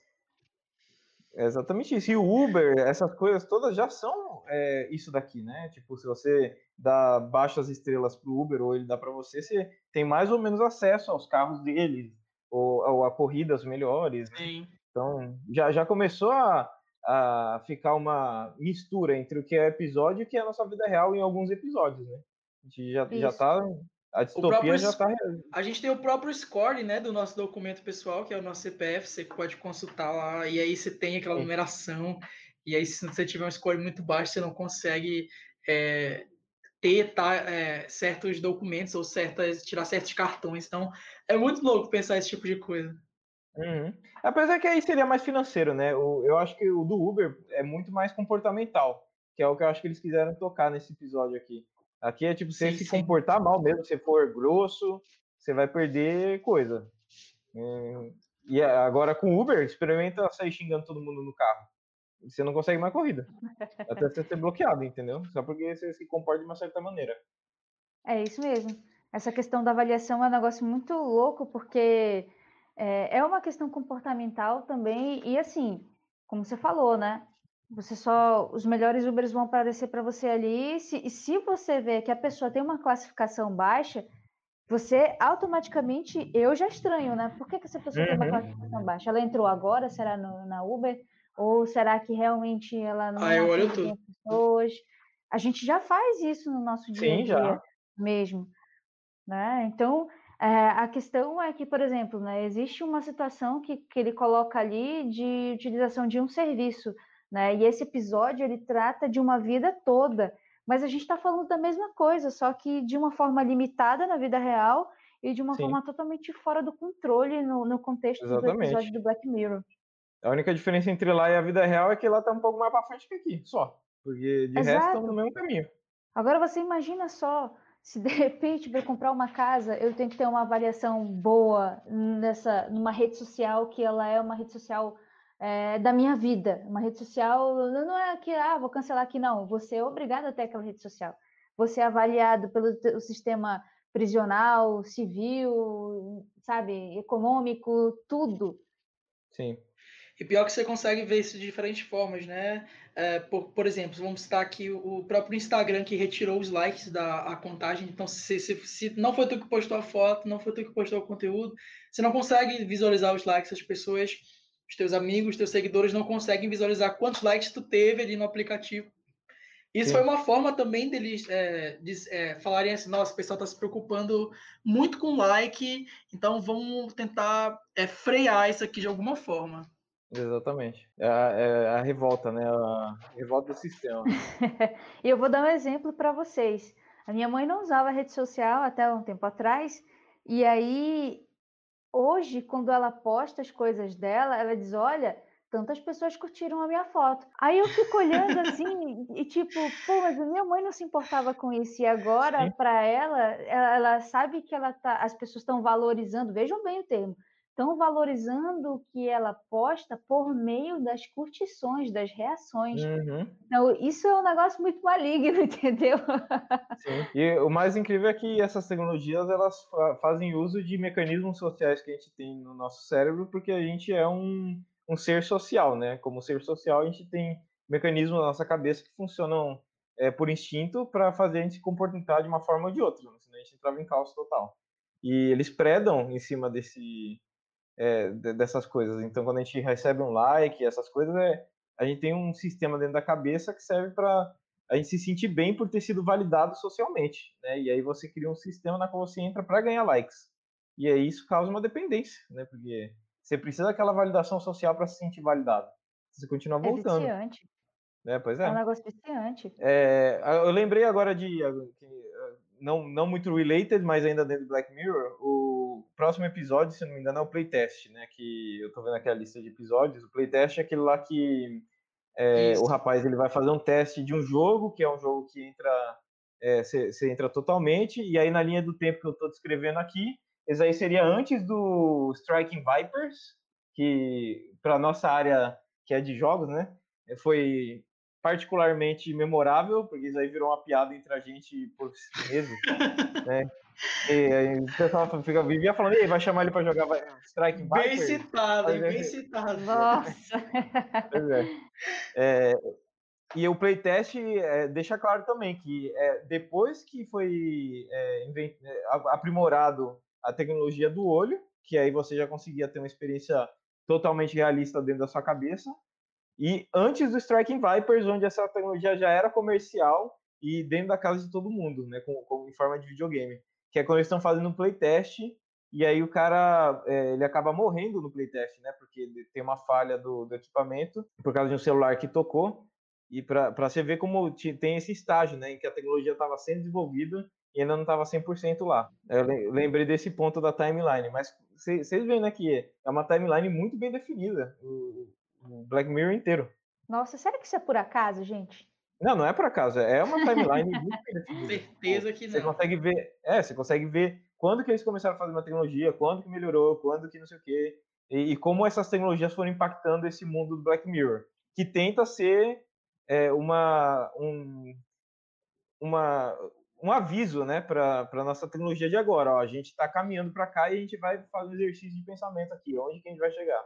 É exatamente isso. E o Uber, essas coisas todas já são é, isso daqui, né? Tipo, se você dá baixas estrelas pro Uber ou ele dá para você, você tem mais ou menos acesso aos carros dele ou, ou a corridas melhores. Né? Sim. Então, já, já começou a, a ficar uma mistura entre o que é episódio e o que é a nossa vida real em alguns episódios, né? A gente já, já tá a distopia já está. A gente tem o próprio score, né, do nosso documento pessoal, que é o nosso CPF, você pode consultar lá, e aí você tem aquela numeração, e aí se você tiver um score muito baixo, você não consegue é, ter tá, é, certos documentos ou certas, tirar certos cartões. Então, é muito louco pensar esse tipo de coisa. Uhum. Apesar que aí seria mais financeiro, né? O, eu acho que o do Uber é muito mais comportamental, que é o que eu acho que eles quiseram tocar nesse episódio aqui. Aqui é tipo, você sim, se sim. comportar mal mesmo, se for grosso, você vai perder coisa. Hum, e agora com Uber, experimenta sair xingando todo mundo no carro. Você não consegue mais corrida. Até você ser bloqueado, entendeu? Só porque você se comporta de uma certa maneira. É isso mesmo. Essa questão da avaliação é um negócio muito louco, porque é, é uma questão comportamental também. E assim, como você falou, né? Você só, os melhores Ubers vão aparecer para você ali. Se, e se você vê que a pessoa tem uma classificação baixa, você automaticamente, eu já estranho, né? Por que, que essa pessoa uhum. tem uma uhum. classificação baixa? Ela entrou agora, será no, na Uber? Ou será que realmente ela não ah, eu olho tudo. pessoas? A gente já faz isso no nosso dia a dia já. mesmo. Né? Então, é, a questão é que, por exemplo, né, existe uma situação que, que ele coloca ali de utilização de um serviço né? E esse episódio ele trata de uma vida toda, mas a gente está falando da mesma coisa, só que de uma forma limitada na vida real e de uma Sim. forma totalmente fora do controle no, no contexto Exatamente. do episódio do Black Mirror. A única diferença entre lá e a vida real é que lá está um pouco mais para frente que aqui, só. Porque de Exato. resto estamos no mesmo caminho. Agora você imagina só, se de repente para comprar uma casa, eu tenho que ter uma avaliação boa nessa numa rede social que ela é uma rede social é, da minha vida. Uma rede social não é que, ah, vou cancelar aqui, não. Você é obrigado a ter aquela rede social. Você é avaliado pelo sistema prisional, civil, sabe, econômico, tudo. Sim. E pior que você consegue ver isso de diferentes formas, né? É, por, por exemplo, vamos citar aqui o próprio Instagram que retirou os likes da contagem. Então, se, se, se não foi tu que postou a foto, não foi tu que postou o conteúdo, você não consegue visualizar os likes das pessoas os teus amigos, os teus seguidores não conseguem visualizar quantos likes tu teve ali no aplicativo. Isso Sim. foi uma forma também deles é, de, é, falarem assim, nossa, o pessoal está se preocupando muito com like, então vamos tentar é, frear isso aqui de alguma forma. Exatamente. É a, é a revolta, né? A revolta do sistema. e eu vou dar um exemplo para vocês. A minha mãe não usava rede social até um tempo atrás, e aí Hoje, quando ela posta as coisas dela, ela diz: Olha, tantas pessoas curtiram a minha foto. Aí eu fico olhando assim e tipo, pô, mas a minha mãe não se importava com isso e agora para ela, ela, ela, sabe que ela tá, as pessoas estão valorizando, vejam bem o termo, estão valorizando o que ela posta por meio das curtições, das reações. Uhum. Então, isso é um negócio muito maligno, entendeu? Sim. E o mais incrível é que essas tecnologias elas fazem uso de mecanismos sociais que a gente tem no nosso cérebro, porque a gente é um, um ser social, né? Como ser social, a gente tem mecanismos na nossa cabeça que funcionam é, por instinto para fazer a gente se comportar de uma forma ou de outra, senão a gente entrava em caos total. E eles predam em cima desse, é, dessas coisas. Então, quando a gente recebe um like, essas coisas, é, a gente tem um sistema dentro da cabeça que serve para a gente se sentir bem por ter sido validado socialmente, né? E aí você cria um sistema na qual você entra para ganhar likes. E aí isso causa uma dependência, né? Porque você precisa daquela validação social para se sentir validado. Você continua é voltando. É viciante. É, pois é. É um negócio viciante. É, eu lembrei agora de não, não muito related, mas ainda dentro do Black Mirror, o próximo episódio, se não me engano, é o playtest, né? Que eu tô vendo aqui a lista de episódios. O playtest é aquele lá que é, o rapaz ele vai fazer um teste de um jogo, que é um jogo que entra. Você é, entra totalmente, e aí na linha do tempo que eu estou descrevendo aqui, esse aí seria antes do Striking Vipers, que para nossa área que é de jogos, né? Foi particularmente memorável, porque isso aí virou uma piada entre a gente por meses, né? E aí o pessoal fica, vivia falando, Ei, vai chamar ele para jogar Strike Viper? Bem citado, hein? bem citado. Nossa! É. É, e o playtest é, deixa claro também que é, depois que foi é, invent... É, aprimorado a tecnologia do olho, que aí você já conseguia ter uma experiência totalmente realista dentro da sua cabeça, e antes do Striking Vipers, onde essa tecnologia já era comercial e dentro da casa de todo mundo, né, com, com em forma de videogame, que é quando eles estão fazendo um playtest e aí o cara é, ele acaba morrendo no playtest, né, porque tem uma falha do, do equipamento por causa de um celular que tocou e para você ver como tem esse estágio, né, em que a tecnologia estava sendo desenvolvida e ainda não estava 100% lá. Eu lembrei desse ponto da timeline, mas vocês veem, né, que é uma timeline muito bem definida. O, Black Mirror inteiro. Nossa, será que isso é por acaso, gente? Não, não é por acaso, é uma timeline muito. Certeza que não. Você consegue ver, é, você consegue ver quando que eles começaram a fazer uma tecnologia, quando que melhorou, quando que não sei o quê, e, e como essas tecnologias foram impactando esse mundo do Black Mirror, que tenta ser é, uma, um, uma, um aviso né, para a nossa tecnologia de agora. Ó, a gente está caminhando para cá e a gente vai fazer um exercício de pensamento aqui, onde que a gente vai chegar.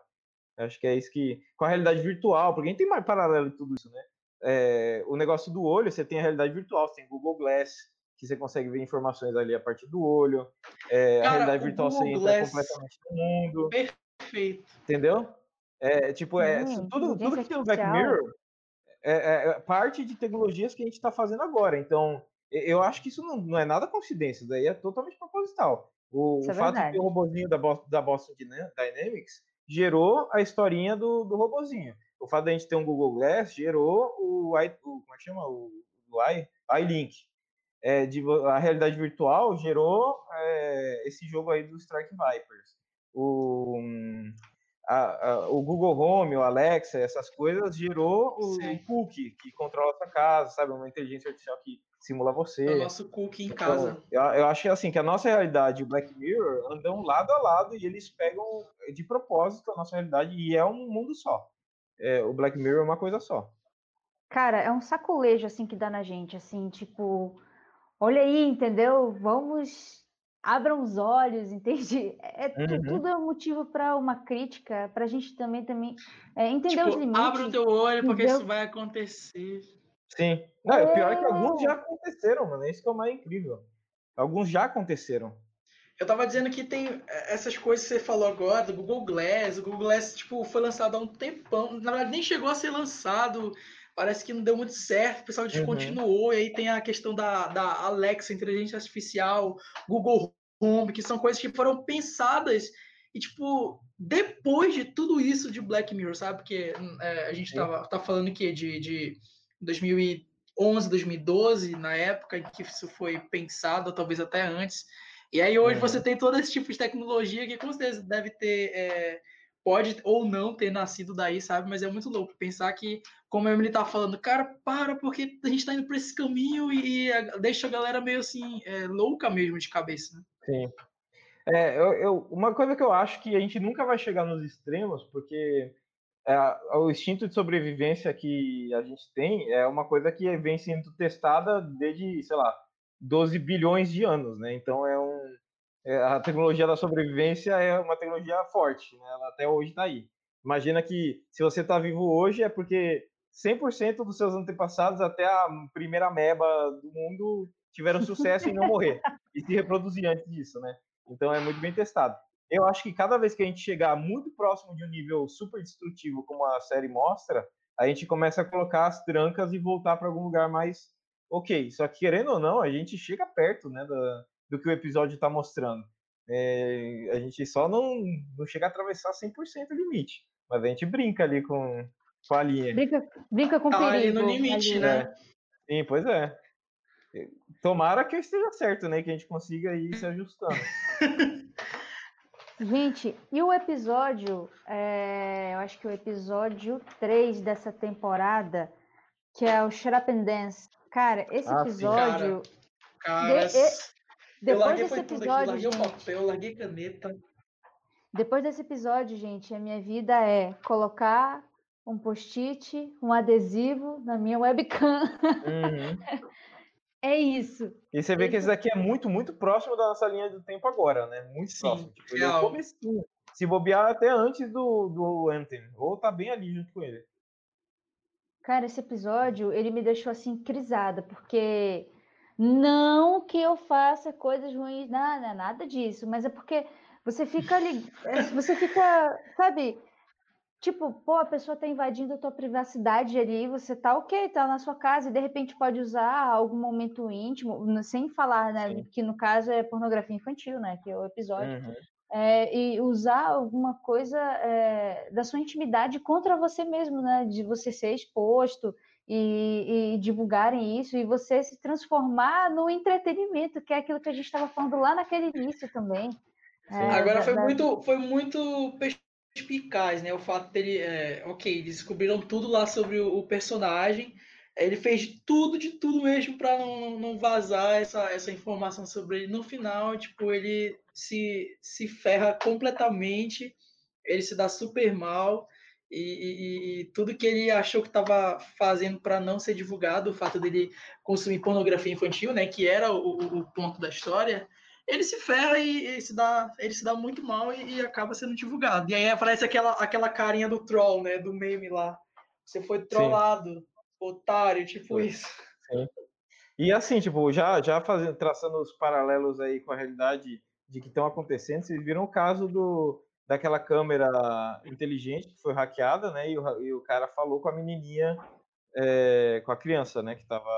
Acho que é isso que. Com a realidade virtual, porque a gente tem mais paralelo de tudo isso, né? É, o negócio do olho, você tem a realidade virtual, você tem Google Glass, que você consegue ver informações ali a partir do olho. É, Cara, a realidade virtual Google você entra Glass... completamente no mundo. Perfeito. Entendeu? É, tipo, é, hum, tudo, tudo que tem no Black Mirror é, é, é, parte de tecnologias que a gente está fazendo agora. Então, eu acho que isso não, não é nada coincidência, daí é totalmente proposital. O, o fato de ter o robozinho da, da Boston Dynamics gerou a historinha do, do robozinho. O fato da gente ter um Google Glass gerou o, I, o como é que chama? O, o I, iLink. É, de, a realidade virtual gerou é, esse jogo aí do Strike Vipers. O, a, a, o Google Home, o Alexa, essas coisas gerou o, o cookie que controla a sua casa, sabe? Uma inteligência artificial que simula você. O nosso cookie em então, casa. Eu, eu acho que assim, que a nossa realidade e o Black Mirror andam lado a lado e eles pegam de propósito a nossa realidade e é um mundo só. É, o Black Mirror é uma coisa só. Cara, é um sacolejo assim que dá na gente, assim, tipo, olha aí, entendeu? Vamos abram os olhos, entende? É, é uhum. Tudo é um motivo para uma crítica, para a gente também, também é, entender tipo, os limites. Abre o teu olho, porque entendeu? isso vai acontecer. Sim. Não, é... pior é que alguns já aconteceram, mano. É isso que é o mais incrível. Alguns já aconteceram. Eu tava dizendo que tem é, essas coisas que você falou agora, do Google Glass. O Google Glass, tipo, foi lançado há um tempão. Na verdade, nem chegou a ser lançado. Parece que não deu muito certo. O pessoal uhum. descontinuou. Uhum. E aí tem a questão da, da Alexa, inteligência artificial, Google Home, que são coisas que foram pensadas. E, tipo, depois de tudo isso de Black Mirror, sabe? Porque é, a gente tava, tá falando que de, de 2011, 2012, na época em que isso foi pensado, talvez até antes. E aí hoje você tem todo esse tipo de tecnologia que com certeza deve ter, é, pode ou não ter nascido daí, sabe? Mas é muito louco pensar que, como a Emily tá falando, cara, para, porque a gente tá indo por esse caminho e, e deixa a galera meio assim, é, louca mesmo de cabeça, né? Sim. É, eu, eu, uma coisa que eu acho que a gente nunca vai chegar nos extremos, porque é, o instinto de sobrevivência que a gente tem é uma coisa que vem sendo testada desde, sei lá, 12 bilhões de anos, né? Então é um é, a tecnologia da sobrevivência é uma tecnologia forte, né? Ela até hoje está aí. Imagina que se você está vivo hoje é porque 100% dos seus antepassados até a primeira meba do mundo tiveram sucesso em não morrer e se reproduzir antes disso, né? Então é muito bem testado. Eu acho que cada vez que a gente chegar muito próximo de um nível super destrutivo, como a série mostra, a gente começa a colocar as trancas e voltar para algum lugar mais ok. Só que, querendo ou não, a gente chega perto né, do, do que o episódio está mostrando. É, a gente só não, não chega a atravessar 100% o limite. Mas a gente brinca ali com, com a linha. Brinca, brinca com o Tá perigo. ali no limite, ali. né? Sim, pois é. Tomara que eu esteja certo, né? Que a gente consiga ir se ajustando. Gente, e o episódio, é, eu acho que o episódio 3 dessa temporada, que é o Shut Up and Dance. Cara, esse Ah, episódio, Cara, De- e- eu depois desse aqui, episódio, larguei o gente, papel, larguei caneta. depois desse episódio, gente, a minha vida é colocar um post-it, um adesivo na minha webcam. Uhum. É isso. E você vê que esse daqui é muito, muito próximo da nossa linha do tempo agora, né? Muito Sim, próximo. Tipo, ele é comecinho. Se bobear até antes do, do Anthem. Ou tá bem ali junto com ele. Cara, esse episódio, ele me deixou assim crisada, porque não que eu faça coisas ruins, nada, nada disso, mas é porque você fica ali, é, você fica, sabe? Tipo, pô, a pessoa tá invadindo a tua privacidade ali, você tá ok, tá na sua casa e de repente pode usar algum momento íntimo, sem falar, né, Sim. que no caso é pornografia infantil, né, que é o episódio Uhum. É, e usar alguma coisa é, da sua intimidade contra você mesmo, né? De você ser exposto e, e divulgarem isso e você se transformar no entretenimento, que é aquilo que a gente estava falando lá naquele início também. É, Agora da- foi da- muito, foi muito perspicaz, né? O fato dele, é, ok, eles descobriram tudo lá sobre o, o personagem. Ele fez tudo, de tudo mesmo para não, não vazar essa, essa informação sobre ele. No final, tipo, ele se, se ferra completamente, ele se dá super mal. E, e- e tudo que ele achou que estava fazendo para não ser divulgado, o fato dele consumir pornografia infantil, né, que era o, o- ponto da história, ele se ferra e, e se dá, ele se dá muito mal e, e acaba sendo divulgado. E aí aparece aquela, aquela carinha do troll, né, do meme lá. Você foi trollado, otário, tipo isso. E assim, tipo, já, já fazendo, traçando os paralelos aí com a realidade de que estão acontecendo, vocês viram o caso do, daquela câmera inteligente que foi hackeada, né? E o, e o cara falou com a menininha, é, com a criança, né? Que tava.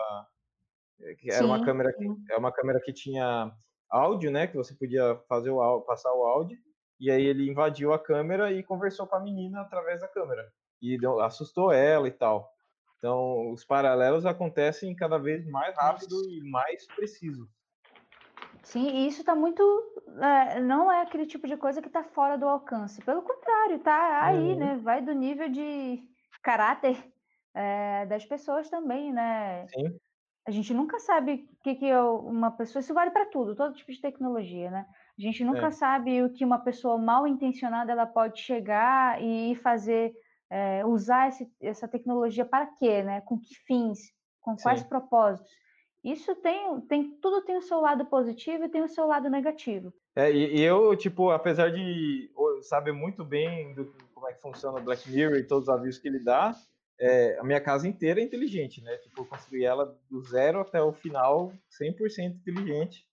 é, Que era uma Sim, câmera que, sim. é uma câmera que tinha áudio, né? Que você podia fazer o áudio, passar o áudio. E aí ele invadiu a câmera e conversou com a menina através da câmera. E deu- assustou ela e tal. Então, os paralelos acontecem cada vez mais rápido e mais preciso. Sim, e isso está muito. é, não é aquele tipo de coisa que está fora do alcance. Pelo contrário, está aí, Uhum. né? Vai do nível de caráter é, das pessoas também, né? Sim, A gente nunca sabe o que, que é uma pessoa. Isso vale para tudo, todo tipo de tecnologia, né? A gente nunca É. sabe o que uma pessoa mal intencionada ela pode chegar e fazer, é, usar esse- essa tecnologia para quê, né? Com que fins? Com quais Sim. propósitos? Isso tem, tem, tudo tem o seu lado positivo e tem o seu lado negativo. É, e, eu, tipo, apesar de saber muito bem do, como é que funciona o Black Mirror e todos os avisos que ele dá, é, a minha casa inteira é inteligente, né? Tipo, eu construí ela do zero até o final 100% inteligente,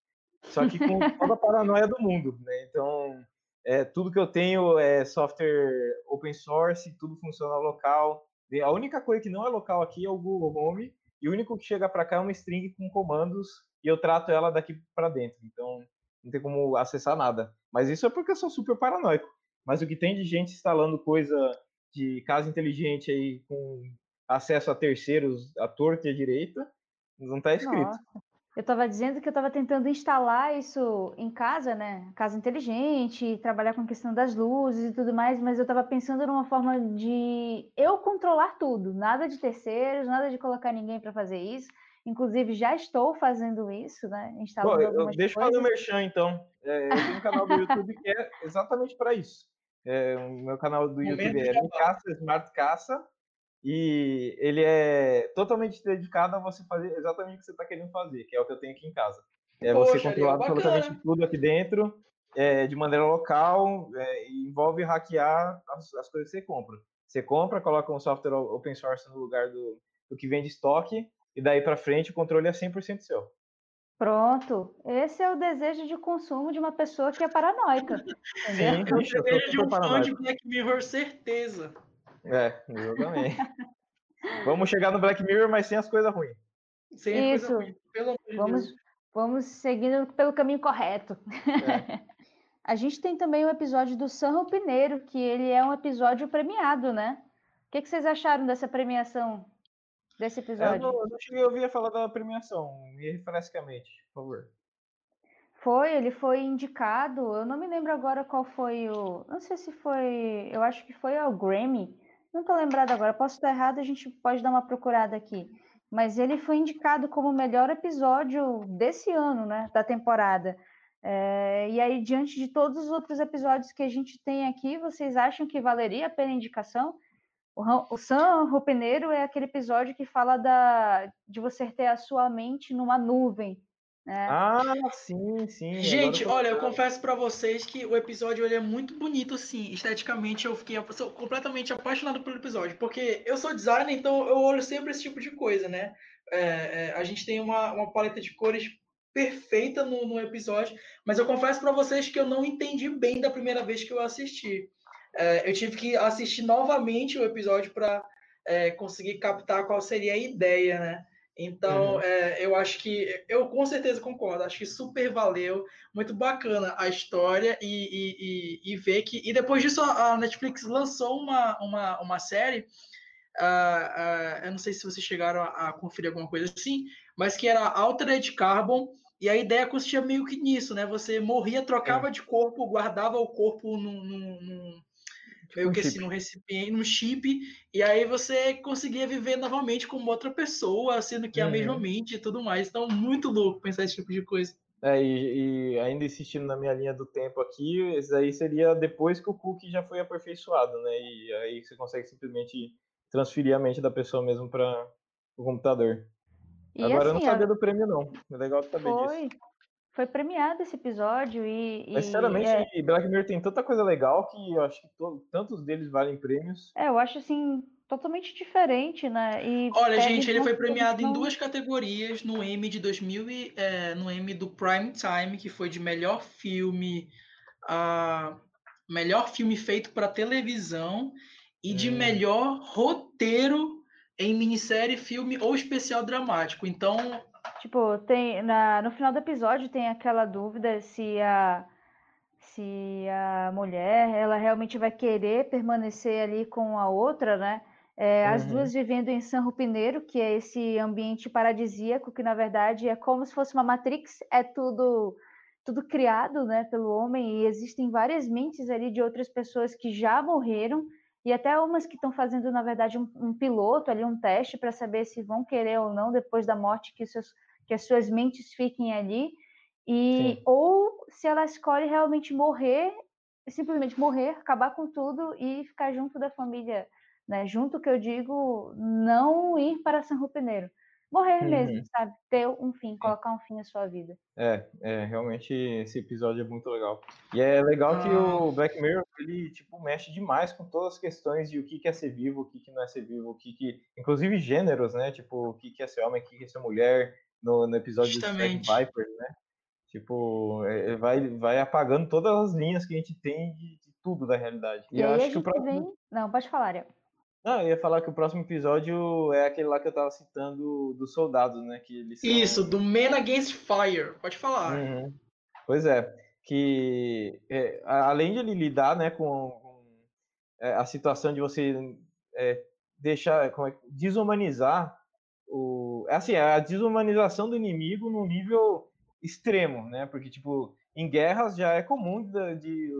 só que com toda a paranoia do mundo, né? Então, é, tudo que eu tenho é software open source, tudo funciona local. A única coisa que não é local aqui é o Google Home, e o único que chega para cá é uma string com comandos, e eu trato ela daqui para dentro. Então, não tem como acessar nada. Mas isso é porque eu sou super paranoico. Mas o que tem de gente instalando coisa de casa inteligente aí com acesso a terceiros, à torta e à direita, não está escrito. Nossa. Eu estava dizendo que eu estava tentando instalar isso em casa, né? Casa inteligente, trabalhar com a questão das luzes e tudo mais, mas eu estava pensando numa forma de eu controlar tudo, nada de terceiros, nada de colocar ninguém para fazer isso. Inclusive, já estou fazendo isso, né? Instalando eu, algumas deixa eu fazer o merchan, então. É, eu tenho um canal do YouTube que é exatamente para isso. É, o meu canal do YouTube é. Caça Smart Caça. E ele é totalmente dedicado a você fazer exatamente o que você está querendo fazer, que é o que eu tenho aqui em casa. É você Poxa, controlar absolutamente tudo aqui dentro, é, de maneira local, é, e envolve hackear as, as coisas que você compra. Você compra, coloca um software open source no lugar do, do que vem de estoque, e daí para frente o controle é 100% seu. Pronto. Esse é o desejo de consumo de uma pessoa que é paranoica. Sim, eu sou desejo de um fã de. Black Mirror, certeza. É, exatamente. Vamos chegar no Black Mirror, mas sem as coisas ruins. Sem Isso. coisa ruim, pelo Vamos, Deus. vamos seguindo pelo caminho correto. É. A gente tem também o episódio do San Pineiro, que ele é um episódio premiado, né? que, que vocês acharam dessa premiação, desse episódio? Eu não, não cheguei a ouvir falar da premiação, me refresca a mente, por favor. Foi, ele foi indicado, eu não me lembro agora qual foi o. Não sei se foi. Eu acho que foi o Grammy. Não estou lembrado agora, posso estar errado, a gente pode dar uma procurada aqui. Mas ele foi indicado como o melhor episódio desse ano, né? Da temporada. É, e aí, diante de todos os outros episódios que a gente tem aqui, vocês acham que valeria a pena a indicação? O, o San Rupineiro é aquele episódio que fala da, de você ter a sua mente numa nuvem. Né? Ah, sim, sim. Gente, olha, eu confesso para vocês que o episódio ele é muito bonito, sim. Esteticamente, eu fiquei completamente apaixonado pelo episódio, porque eu sou designer, então eu olho sempre esse tipo de coisa, né? É, é, a gente tem uma, uma paleta de cores perfeita no, no episódio, mas eu confesso para vocês que eu não entendi bem da primeira vez que eu assisti. É, eu tive que assistir novamente o episódio para é, conseguir captar qual seria a ideia, né? Então, uhum. é, eu acho que eu com certeza concordo. Acho que super valeu, muito bacana a história e, e, e, e ver que. E depois disso, a Netflix lançou uma, uma, uma série. Uh, uh, eu não sei se vocês chegaram a, a, conferir alguma coisa assim, mas que era Altered Carbon. E a ideia consistia meio que nisso, né? Você morria, trocava é. de corpo, guardava o corpo num, num, num meio um que assim, num recipiente, num chip, e aí você conseguia viver novamente como outra pessoa, sendo que é a mesma uhum. mente e tudo mais. Então, muito louco pensar esse tipo de coisa. É, e, e, ainda insistindo na minha linha do tempo aqui, isso aí seria depois que o cookie já foi aperfeiçoado, né? E aí você consegue simplesmente transferir a mente da pessoa mesmo para o computador. E Agora assim, eu não assim, sabia do prêmio, não. É legal saber foi. disso. Foi premiado esse episódio e. Mas, sinceramente, é... Black Mirror tem tanta coisa legal que eu acho que to... tantos deles valem prêmios. É, eu acho assim, totalmente diferente, né? E Olha, gente, ele foi premiado em duas categorias no Emmy de 2000 e, é, no Emmy do Prime Time, que foi de melhor filme, uh, melhor filme feito para televisão e de hum. melhor roteiro em minissérie, filme ou especial dramático. Então, Tipo, tem na, no final do episódio tem aquela dúvida se a se a mulher ela realmente vai querer permanecer ali com a outra, né? É, uhum. As duas vivendo em San Rupineiro, que é esse ambiente paradisíaco, que na verdade é como se fosse uma Matrix, é tudo tudo criado, né, pelo homem e existem várias mentes ali de outras pessoas que já morreram e até umas que estão fazendo na verdade um, um piloto ali, um teste para saber se vão querer ou não depois da morte que seus que as suas mentes fiquem ali, e Sim. ou se ela escolhe realmente morrer, simplesmente morrer, acabar com tudo e ficar junto da família, né? Junto que eu digo, não ir para San Rupineiro. Morrer uhum. mesmo, sabe? Ter um fim, colocar um fim à sua vida. É, é, realmente esse episódio é muito legal. E é legal que o Black Mirror, ele, tipo, mexe demais com todas as questões de o que é ser vivo, o que não é ser vivo, o que que... Inclusive gêneros, né? Tipo, o que é ser homem, o que é ser mulher, no, no episódio Justamente. do Viper, né? Tipo, é, é, vai, vai apagando todas as linhas que a gente tem de, de tudo da realidade. E, e eu acho que o próximo... Vem... Não, pode falar, Ariel. Não, eu ia falar que o próximo episódio é aquele lá que eu tava citando dos soldados, né? Que eles são... Isso, do Man Against Fire. Pode falar. Uhum. Pois é. Que é, além de ele lidar né, com, com é, a situação de você é, deixar, é, desumanizar o assim, a desumanização do inimigo num nível extremo, né? Porque tipo, em guerras já é comum de, de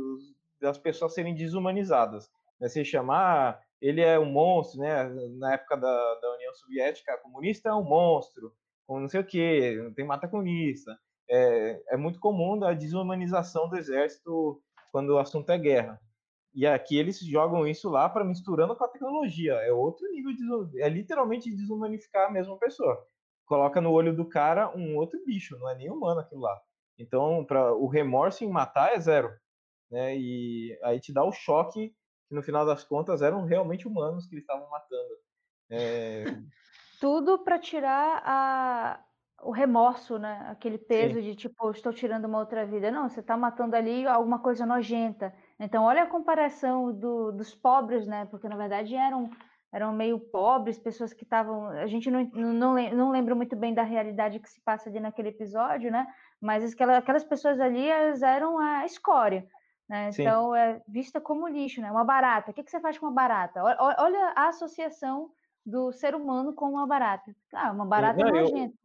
das pessoas serem desumanizadas. Né? Você chamar, ele é um monstro, né? Na época da, da União Soviética, comunista é um monstro, com não sei o que, tem mata comunista. É, é muito comum a desumanização do exército quando o assunto é guerra. E aqui eles jogam isso lá para misturando com a tecnologia. É outro nível de. É literalmente desumanificar a mesma pessoa. Coloca no olho do cara um outro bicho, não é nem humano aquilo lá. Então, para o remorso em matar é zero. Né? E aí te dá o choque que no final das contas eram realmente humanos que eles estavam matando. É... Tudo para tirar a, o remorso, né? Aquele peso Sim. de tipo, estou tirando uma outra vida. Não, você está matando ali alguma coisa nojenta. Então, olha a comparação do, dos pobres, né? Porque na verdade eram eram meio pobres, pessoas que estavam. A gente não, não, não lembra muito bem da realidade que se passa ali naquele episódio, né? Mas aquelas, aquelas pessoas ali elas eram a escória. Né? Então, é vista como lixo, né? Uma barata. O que, que você faz com uma barata? Olha a associação do ser humano com uma barata. Ah, uma barata Não, nojenta.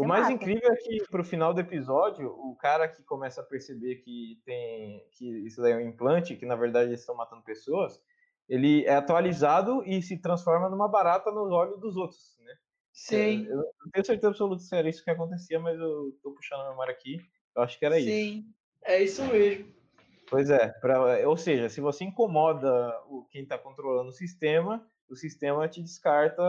O mais mata. incrível é que pro final do episódio, o cara que começa a perceber que tem que isso daí é um implante, que na verdade eles estão matando pessoas, ele é atualizado e se transforma numa barata nos olhos dos outros, né? Sim. Eu não tenho certeza absoluta se era isso que acontecia, mas eu tô puxando a memória aqui. Eu acho que era Sim, isso. Sim, é isso mesmo. Pois é, pra, ou seja, se você incomoda o, quem está controlando o sistema, o sistema te descarta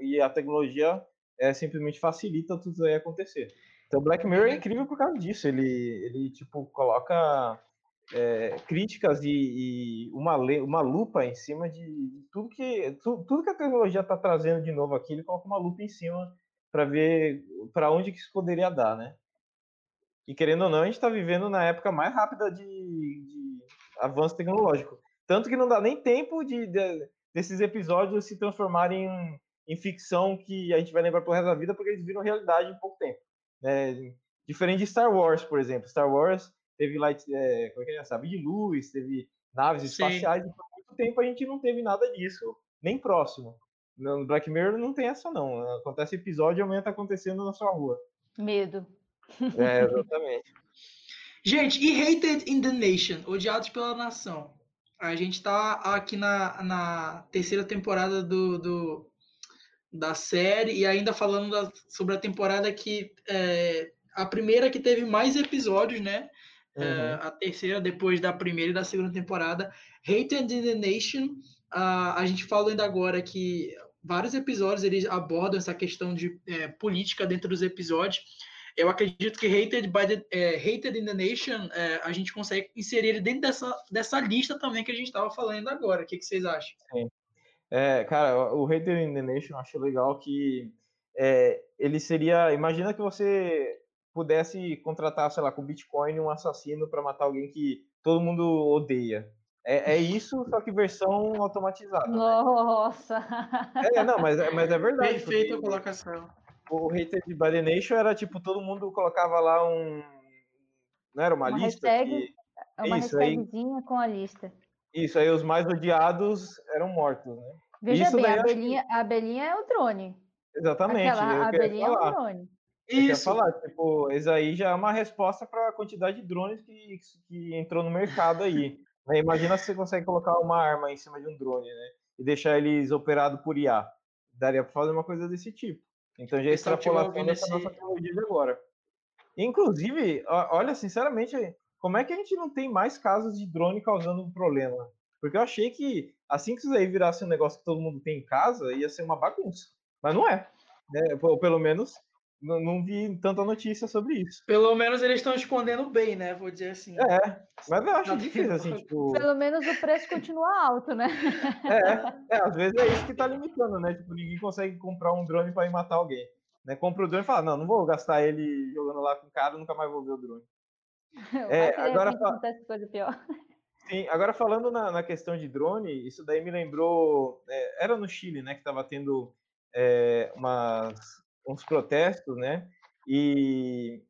e a tecnologia é, simplesmente facilita tudo isso aí acontecer. Então, Black Mirror é incrível por causa disso. Ele, ele tipo, coloca é, críticas e, e, uma, uma lupa em cima de tudo que, tudo, tudo que a tecnologia está trazendo de novo aqui. Ele coloca uma lupa em cima para ver para onde que isso poderia dar, né? E querendo ou não, a gente está vivendo na época mais rápida de, de, avanço tecnológico. Tanto que não dá nem tempo de, de desses episódios se transformarem em, ficção que a gente vai lembrar pro resto da vida, porque eles viram realidade em pouco tempo. Né? Diferente de Star Wars, por exemplo. Star Wars teve light, é, como é que é? Sabe de luz, teve naves Sim. espaciais, e por muito tempo a gente não teve nada disso, nem próximo. No Black Mirror não tem essa não. Acontece episódio e amanhã tá acontecendo na sua rua. Medo. É, exatamente. gente, e Hated in the Nation, odiados pela nação. A gente tá aqui na, na terceira temporada do, do da série e ainda falando da, sobre a temporada que é, a primeira que teve mais episódios, né? É, uhum. É, a terceira depois da primeira e da segunda temporada. Hated in the Nation, uh, a gente falou ainda agora que vários episódios eles abordam essa questão de é, política dentro dos episódios. Eu acredito que Hated, by the, é, Hated in the Nation, é, a gente consegue inserir ele dentro dessa, dessa lista também que a gente estava falando agora. O que, que vocês acham? Sim. É, cara, o Hated in the Nation, eu acho legal que é, ele seria. Imagina que você pudesse contratar, sei lá, com Bitcoin um assassino para matar alguém que todo mundo odeia. É, é isso, só que versão automatizada. Né? Nossa! Né? É, não, mas, é, mas é verdade. Perfeita a colocação o hater de Bad Nation era tipo, todo mundo colocava lá um. Não era uma, uma lista? Hashtag, que... Uma Isso, hashtagzinha aí... com a lista. Isso, aí os mais odiados eram mortos, né? Veja Isso bem, a abelhinha, que... a abelhinha é o drone. Exatamente. Aquela, a abelhinha falar. é o drone. Isso. Falar, tipo, isso aí já é uma resposta para a quantidade de drones que, que entrou no mercado aí. Né? Imagina se você consegue colocar uma arma em cima de um drone, né? E deixar eles operados por IA. Daria para fazer uma coisa desse tipo. Então já é extrapolação dessa esse... nossa tecnologia de agora. Inclusive, olha, sinceramente, como é que a gente não tem mais casos de drone causando um problema? Porque eu achei que assim que isso aí virasse um negócio que todo mundo tem em casa, ia ser uma bagunça. Mas não é. Né? Ou pelo menos não, não, vi tanta notícia sobre isso. Pelo menos eles estão escondendo bem, né? Vou dizer assim. É, mas eu acho difícil, assim, tipo... Pelo menos o preço continua alto, né? É, é, às vezes é isso que tá limitando, né? Tipo, ninguém consegue comprar um drone para ir matar alguém. Né? Compra o drone e fala, não, não vou gastar ele jogando lá com o cara, nunca mais vou ver o drone. É, agora acontece coisa pior. Sim, agora falando na, na, questão de drone, isso daí me lembrou, é, era no Chile, né, que estava tendo é, umas uns protestos, né? E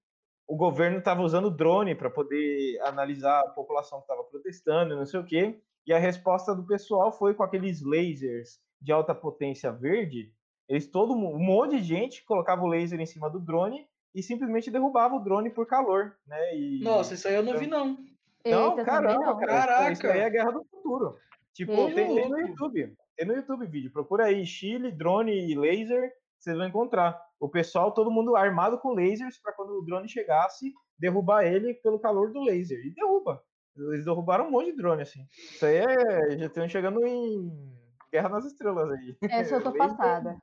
o governo estava usando drone para poder analisar a população que estava protestando, não sei o quê. E a resposta do pessoal foi com aqueles lasers de alta potência verde. Eles todo um monte de gente colocava o laser em cima do drone e simplesmente derrubava o drone por calor, né? E, Nossa, isso aí eu não vi não. Não, Eita, caramba, não. Cara, Caraca. Isso aí é a guerra do futuro. Tipo, tem, tem, no YouTube. Tem no YouTube vídeo. Procura aí Chile, drone e laser vocês vão encontrar. O pessoal, todo mundo armado com lasers para quando o drone chegasse, derrubar ele pelo calor do laser. E derruba. Eles derrubaram um monte de drone, assim. Isso aí é. Já estão chegando em Guerra nas Estrelas aí. Essa eu tô passada.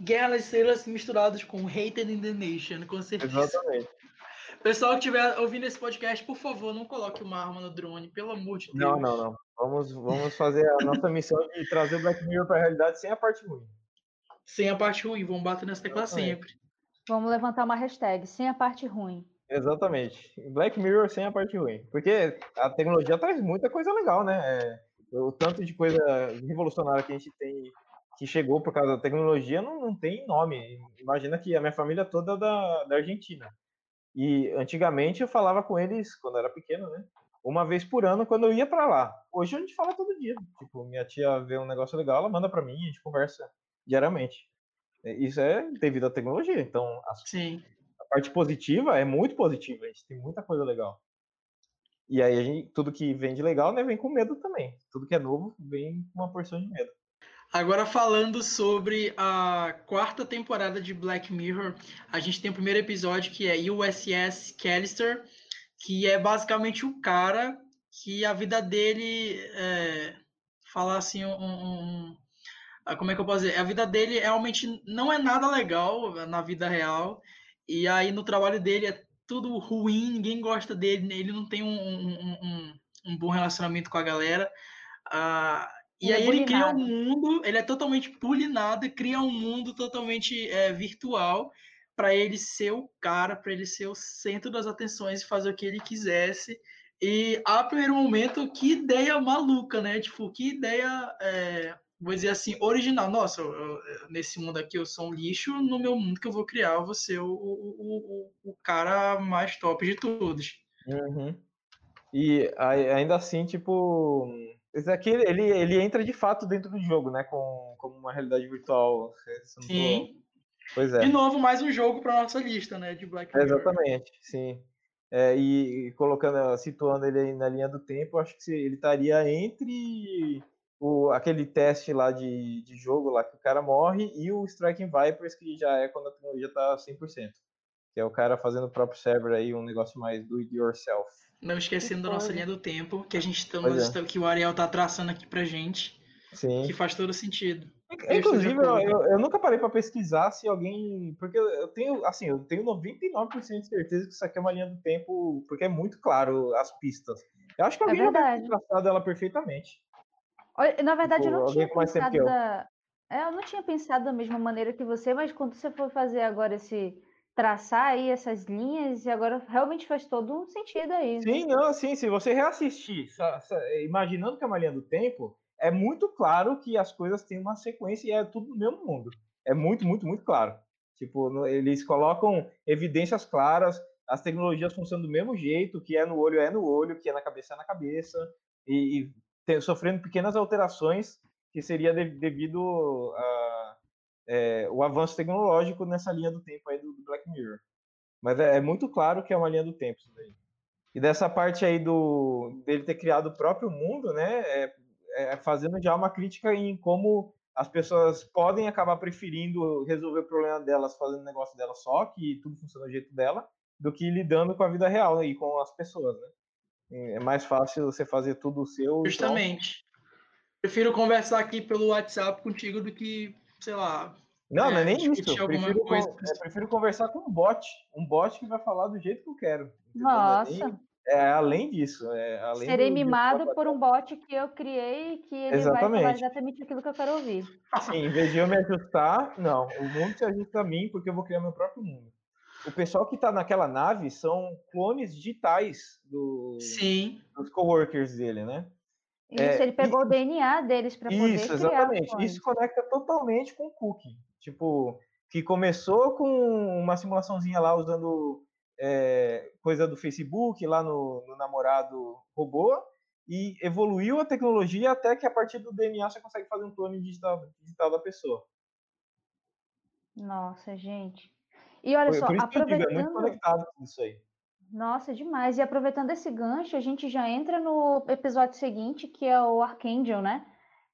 Guerra nas Estrelas misturados com Hated in the Nation, com certeza. Exatamente. Pessoal que estiver ouvindo esse podcast, por favor, não coloque uma arma no drone, pelo amor de Deus. Não, não, não. Vamos, vamos fazer a nossa missão de trazer o Black Mirror para a realidade sem a parte ruim sem a parte ruim. Vamos bater nessa tecla sempre. Vamos levantar uma hashtag, sem a parte ruim. Exatamente. Black Mirror sem a parte ruim. Porque a tecnologia traz muita coisa legal, né? É, o tanto de coisa revolucionária que a gente tem, que chegou por causa da tecnologia, não, não tem nome. Imagina que a minha família toda é da, da Argentina. E antigamente eu falava com eles, quando eu era pequeno, né? uma vez por ano quando eu ia para lá. Hoje a gente fala todo dia. Tipo, minha tia vê um negócio legal, ela manda para mim e a gente conversa diariamente. É, isso é devido à tecnologia. Então, a, a parte positiva é muito positiva. A gente tem muita coisa legal. E aí, gente, tudo que vem de legal, né, vem com medo também. Tudo que é novo vem com uma porção de medo. Agora falando sobre a quarta temporada de Black Mirror, a gente tem o primeiro episódio que é USS Callister, que é basicamente o cara que a vida dele é, falar assim um, um, ah, como é que eu posso dizer? A vida dele realmente não é nada legal na vida real e aí no trabalho dele é tudo ruim ninguém gosta dele ele não tem um, um, um bom relacionamento com a galera. Ah, e aí ele cria um mundo ele é totalmente pulinado e cria um mundo totalmente é, virtual para ele ser o cara, para ele ser o centro das atenções e fazer o que ele quisesse. E a primeiro momento, que ideia maluca, né? Tipo, que ideia, é, vou dizer assim, original. Nossa, eu, eu, nesse mundo aqui eu sou um lixo, no meu mundo que eu vou criar, eu vou ser o, o, o, o cara mais top de todos. Uhum. E ainda assim, tipo, esse aqui ele, ele entra de fato dentro do jogo, né? Com, como uma realidade virtual. Sim. Pois é. De novo, mais um jogo para nossa lista, né, de Black Mirror. Exatamente, sim. É, e, colocando, situando ele aí na linha do tempo, acho que ele estaria entre o, aquele teste lá de, de jogo lá que o cara morre e o Striking Vipers, que já é quando a tecnologia tá 100%. Que é o cara fazendo o próprio server aí, um negócio mais do it yourself. Não esquecendo da nossa linha do tempo, que a gente tá, é. que o Ariel tá traçando aqui pra gente. Sim. Que faz todo sentido. Inclusive, eu, eu, eu, nunca parei para pesquisar se alguém. Porque eu tenho, assim, eu tenho 99% de certeza que isso aqui é uma linha do tempo, porque é muito claro as pistas. Eu acho que é alguém é já deve traçado ela perfeitamente. Na verdade, tipo, eu não tinha pensado da. Eu. É, eu não tinha pensado da mesma maneira que você, mas quando você for fazer agora esse traçar aí essas linhas e agora realmente faz todo um sentido aí. Né? Sim, não, sim, se você reassistir, imaginando que é uma linha do tempo, é muito claro que as coisas têm uma sequência e é tudo no mesmo mundo. É muito, muito, muito claro. Tipo, eles colocam evidências claras, as tecnologias funcionam do mesmo jeito, que é no olho é no olho, que é na cabeça é na cabeça, e, e sofrendo pequenas alterações que seria de, devido a é, o avanço tecnológico nessa linha do tempo aí do, do Black Mirror. Mas é, é, muito claro que é uma linha do tempo isso daí. E dessa parte aí do dele ter criado o próprio mundo, né? É, é, fazendo já uma crítica em como as pessoas podem acabar preferindo resolver o problema delas fazendo o negócio dela só, que tudo funciona do jeito dela, do que lidando com a vida real e com as pessoas, né? É mais fácil você fazer tudo o seu. Justamente. Então... Prefiro conversar aqui pelo WhatsApp contigo do que, sei lá. Não, é, não é nem isso. Eu prefiro, coisa... é, prefiro conversar com um bot. Um bot que vai falar do jeito que eu quero. Nossa. É além disso. É, além Serei mimado por um bot que eu criei que ele exatamente. vai falar exatamente aquilo que eu quero ouvir. Sim, em vez de eu me ajustar, não. O mundo se ajusta a mim porque eu vou criar meu próprio mundo. O pessoal que está naquela nave são clones digitais do, Sim. dos coworkers dele, né? Isso, é, ele pegou e, o DNA deles para poder Isso, exatamente. Isso conecta totalmente com o Cookie. Tipo, que começou com uma simulaçãozinha lá usando é, coisa do Facebook, lá no, no, namorado robô, e evoluiu a tecnologia até que a partir do DNA você consegue fazer um clone digital, digital da pessoa. Nossa, gente. E olha por, só, aproveitando... Digo, é muito conectado com isso aí. Nossa, demais. E aproveitando esse gancho, a gente já entra no episódio seguinte, que é o Archangel, né?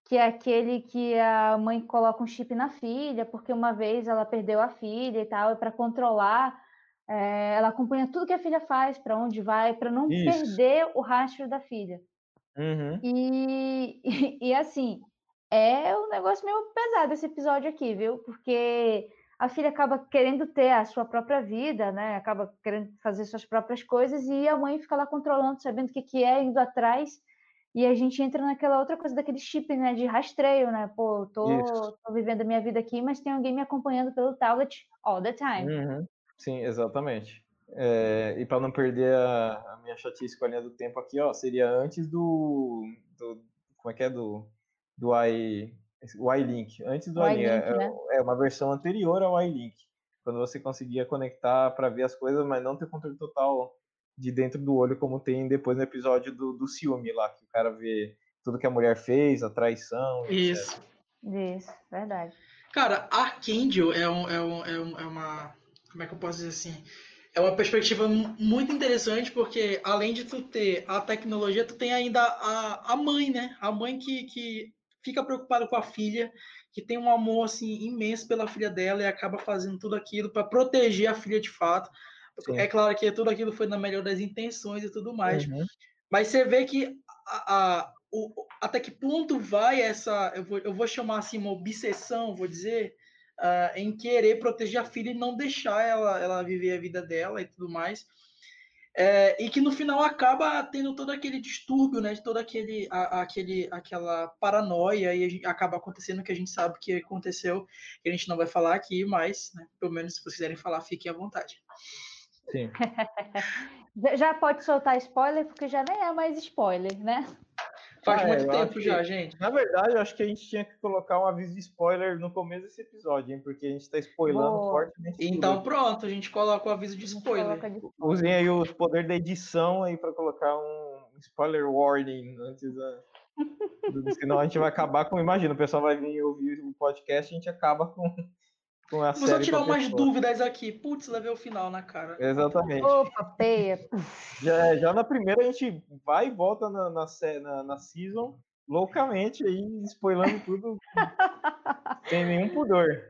Que é aquele que a mãe coloca um chip na filha, porque uma vez ela perdeu a filha e tal, e para controlar é, ela acompanha tudo que a filha faz, para onde vai, para não Isso. perder o rastro da filha. Uhum. E, e, e, assim, é um negócio meio pesado esse episódio aqui, viu? Porque a filha acaba querendo ter a sua própria vida, né? Acaba querendo fazer suas próprias coisas e a mãe fica lá controlando, sabendo o que, que é, indo atrás. E a gente entra naquela outra coisa daquele chip, né? De rastreio, né? Pô, tô, tô vivendo a minha vida aqui, mas tem alguém me acompanhando pelo tablet all the time. Uhum. Sim, exatamente. É, e para não perder a, a, minha chatice com a linha do tempo aqui, ó, seria antes do, do como é que é do do i o iLink, antes do iLink, é, né? é, uma versão anterior ao iLink, quando você conseguia conectar para ver as coisas, mas não ter controle total de dentro do olho, como tem depois no episódio do, do ciúme lá, que o cara vê tudo que a mulher fez, a traição. Isso. Etc. Isso, verdade. Cara, Archangel é, um, é, um, é, um, é uma. Como é que eu posso dizer assim? é uma perspectiva muito interessante porque além de tu ter a tecnologia, tu tem ainda a, a mãe, né? A mãe que, que fica preocupada com a filha, que tem um amor assim imenso pela filha dela e acaba fazendo tudo aquilo para proteger a filha de fato. Sim. É claro que tudo aquilo foi na melhor das intenções e tudo mais. Uhum. Mas você vê que a, a, o, até que ponto vai essa, eu vou, eu vou chamar assim uma obsessão, vou dizer, uh, em querer proteger a filha e não deixar ela, ela viver a vida dela e tudo mais. É, e que no final acaba tendo todo aquele distúrbio, né? Todo aquele, a, aquele, aquela paranoia e acaba acontecendo o que a gente sabe que aconteceu, que a gente não vai falar aqui, mas, né, pelo menos se vocês quiserem falar, fiquem à vontade. Sim. já pode soltar spoiler, porque já nem é mais spoiler, né? Faz ah, muito tempo já, que, gente. Na verdade, eu acho que a gente tinha que colocar um aviso de spoiler no começo desse episódio, hein? Porque a gente tá spoilando Boa. fortemente. Então tudo. pronto, a gente coloca o aviso de spoiler. Usem aí o poder da edição aí para colocar um spoiler warning antes da. Senão a gente vai acabar com. Imagina, o pessoal vai vir ouvir o podcast e a gente acaba com com a Vou só tirar umas dúvidas aqui. Putz, levei o final na cara. Exatamente. Opa, peia. Já, já na primeira a gente vai e volta na, na, na, na season loucamente aí, spoilando tudo sem nenhum pudor.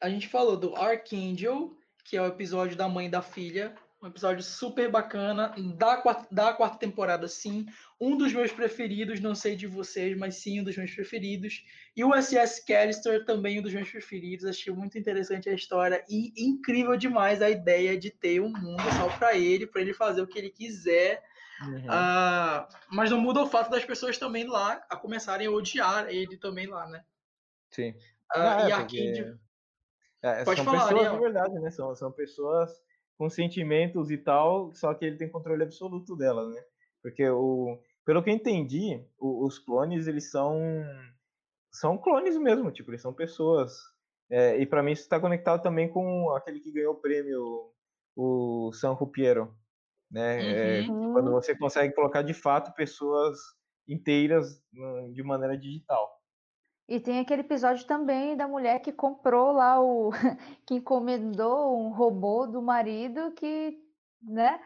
A gente falou do Archangel, que é o episódio da mãe e da filha. Um episódio super bacana, da quarta, da quarta temporada, sim. Um dos meus preferidos, não sei de vocês, mas sim um dos meus preferidos. E o SS Callister também um dos meus preferidos. Achei muito interessante a história e incrível demais a ideia de ter um mundo só para ele, para ele fazer o que ele quiser. Uhum. Uh, mas não muda o fato das pessoas também lá a começarem a odiar ele também lá, né? Sim. Uh, ah, e é, porque... É, Pode são falar, pessoas Ariel. de verdade, né? São, são pessoas com sentimentos e tal, só que ele tem controle absoluto dela, né? Porque o, pelo que eu entendi, o, os clones eles são são clones mesmo, tipo eles são pessoas. É, e para mim isso está conectado também com aquele que ganhou o prêmio, o San Rupiero, né? Uhum. É, quando você consegue colocar de fato pessoas inteiras de maneira digital. E tem aquele episódio também da mulher que comprou lá o. que encomendou um robô do marido que. né?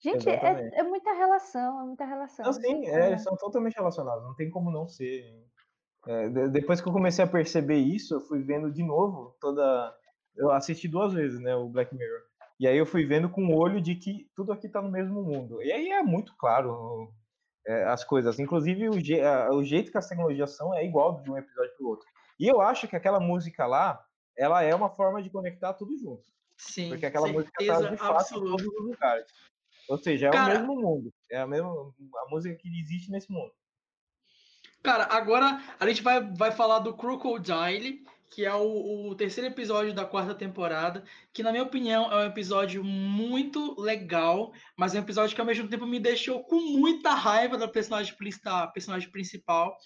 Gente, é, é, muita relação, é muita relação. Não, sim, é, eles são totalmente relacionados, não tem como não ser. É, depois que eu comecei a perceber isso, eu fui vendo de novo toda. Eu assisti duas vezes, né, o Black Mirror. E aí eu fui vendo com o olho de que tudo aqui tá no mesmo mundo. E aí é muito claro é, as coisas. Inclusive, o, je, a, o, jeito que as tecnologias são é igual de um episódio para o outro. E eu acho que aquela música lá, ela é uma forma de conectar tudo junto. Sim, Porque aquela música tá de fato absoluta. em todos os lugares. Ou seja, é Cara, o mesmo mundo. É a mesma a música que existe nesse mundo. Cara, agora a gente vai, vai falar do Crocodile, que é o, o, terceiro episódio da quarta temporada, que na minha opinião é um episódio muito legal, mas é um episódio que ao mesmo tempo me deixou com muita raiva da personagem, da personagem principal,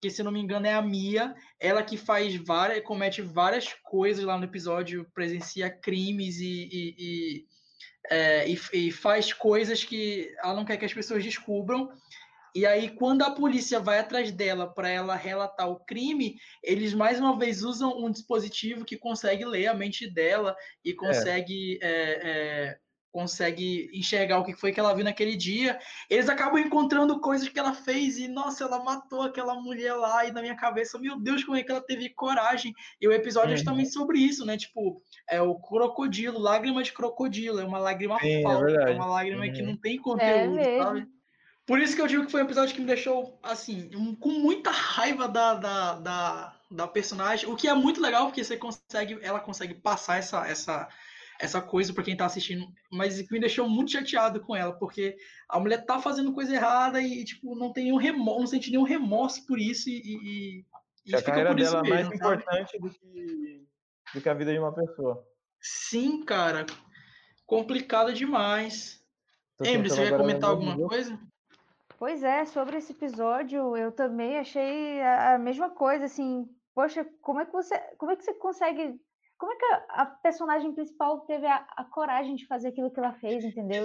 que se não me engano é a Mia, ela que faz várias, comete várias coisas lá no episódio, presencia crimes e, e, e, é, e, faz coisas que ela não quer que as pessoas descubram. E aí, quando a polícia vai atrás dela para ela relatar o crime, eles mais uma vez usam um dispositivo que consegue ler a mente dela e é. consegue, é. É, é, consegue enxergar o que foi que ela viu naquele dia. Eles acabam encontrando coisas que ela fez e, nossa, ela matou aquela mulher lá. E na minha cabeça, meu Deus, como é que ela teve coragem? E o episódio é justamente sobre isso, né? Tipo, é o crocodilo, lágrima de crocodilo. É uma lágrima Sim, é falsa, é, uma lágrima uhum. que não tem conteúdo, sabe? Por isso que eu digo que foi um episódio que me deixou, assim, um, com muita raiva da, da, da, da, personagem. O que é muito legal, porque você consegue, ela consegue passar essa, essa, essa coisa para quem tá assistindo. Mas me deixou muito chateado com ela, porque a mulher tá fazendo coisa errada e, tipo, não tem nenhum remorso, não sente nenhum remorso por isso e. e, e a carreira dela é mais importante do que, do que a vida de uma pessoa. Sim, cara. Complicado demais. Emily, você quer comentar alguma coisa? Pois é, sobre esse episódio, eu também achei a, mesma coisa, assim, poxa, como é que você, como é que você consegue, como é que a, a personagem principal teve a, a, coragem de fazer aquilo que ela fez, entendeu?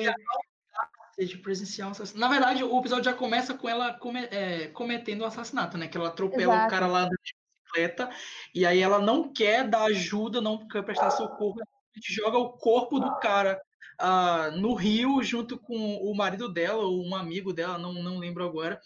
de presenciar um assassinato. Na verdade, o episódio já começa com ela come, é, cometendo o um assassinato, né? Que ela atropela Exato. o cara lá da bicicleta e aí ela não quer dar ajuda, não quer prestar socorro, a gente joga o corpo do cara uh, no rio junto com o marido dela, ou um amigo dela, não, não lembro agora.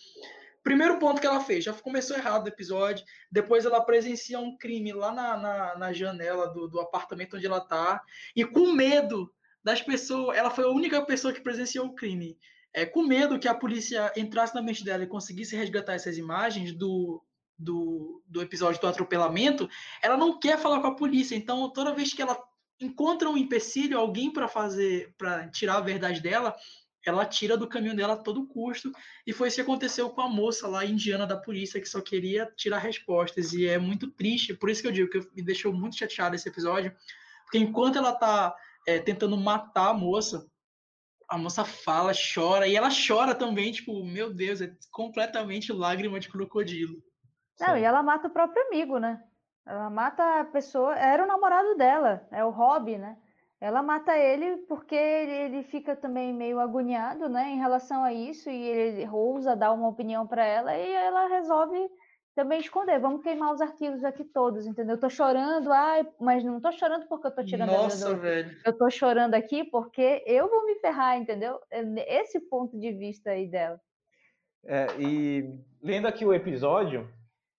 Primeiro ponto que ela fez, já começou errado o episódio. Depois ela presencia um crime lá na, na, na janela do, do apartamento onde ela tá. E com medo das pessoas. Ela foi a única pessoa que presenciou o crime. É, com medo que a polícia entrasse na mente dela e conseguisse resgatar essas imagens do, do, do episódio do atropelamento, ela não quer falar com a polícia. Então, toda vez que ela encontra um empecilho, alguém para fazer, para tirar a verdade dela, ela tira do caminho dela a todo custo. E foi isso que aconteceu com a moça lá indiana da polícia, que só queria tirar respostas. E é muito triste, por isso que eu digo que me deixou muito chateado esse episódio, porque enquanto ela tá é, tentando matar a moça, a moça fala, chora, e ela chora também, tipo, meu Deus, é completamente lágrima de crocodilo. Não, Sim. e ela mata o próprio amigo, né? Ela mata a pessoa, era o namorado dela, é o Rob, né? Ela mata ele porque ele, ele fica também meio agoniado, né, em relação a isso e ele ousa dar uma opinião para ela e ela resolve também esconder. Vamos queimar os arquivos aqui todos, entendeu? Eu tô chorando, ai, mas não tô chorando porque eu tô tirando Nossa, a vida do... velho. Eu tô chorando aqui porque eu vou me ferrar, entendeu? É esse ponto de vista aí dela. É, e lendo aqui o episódio,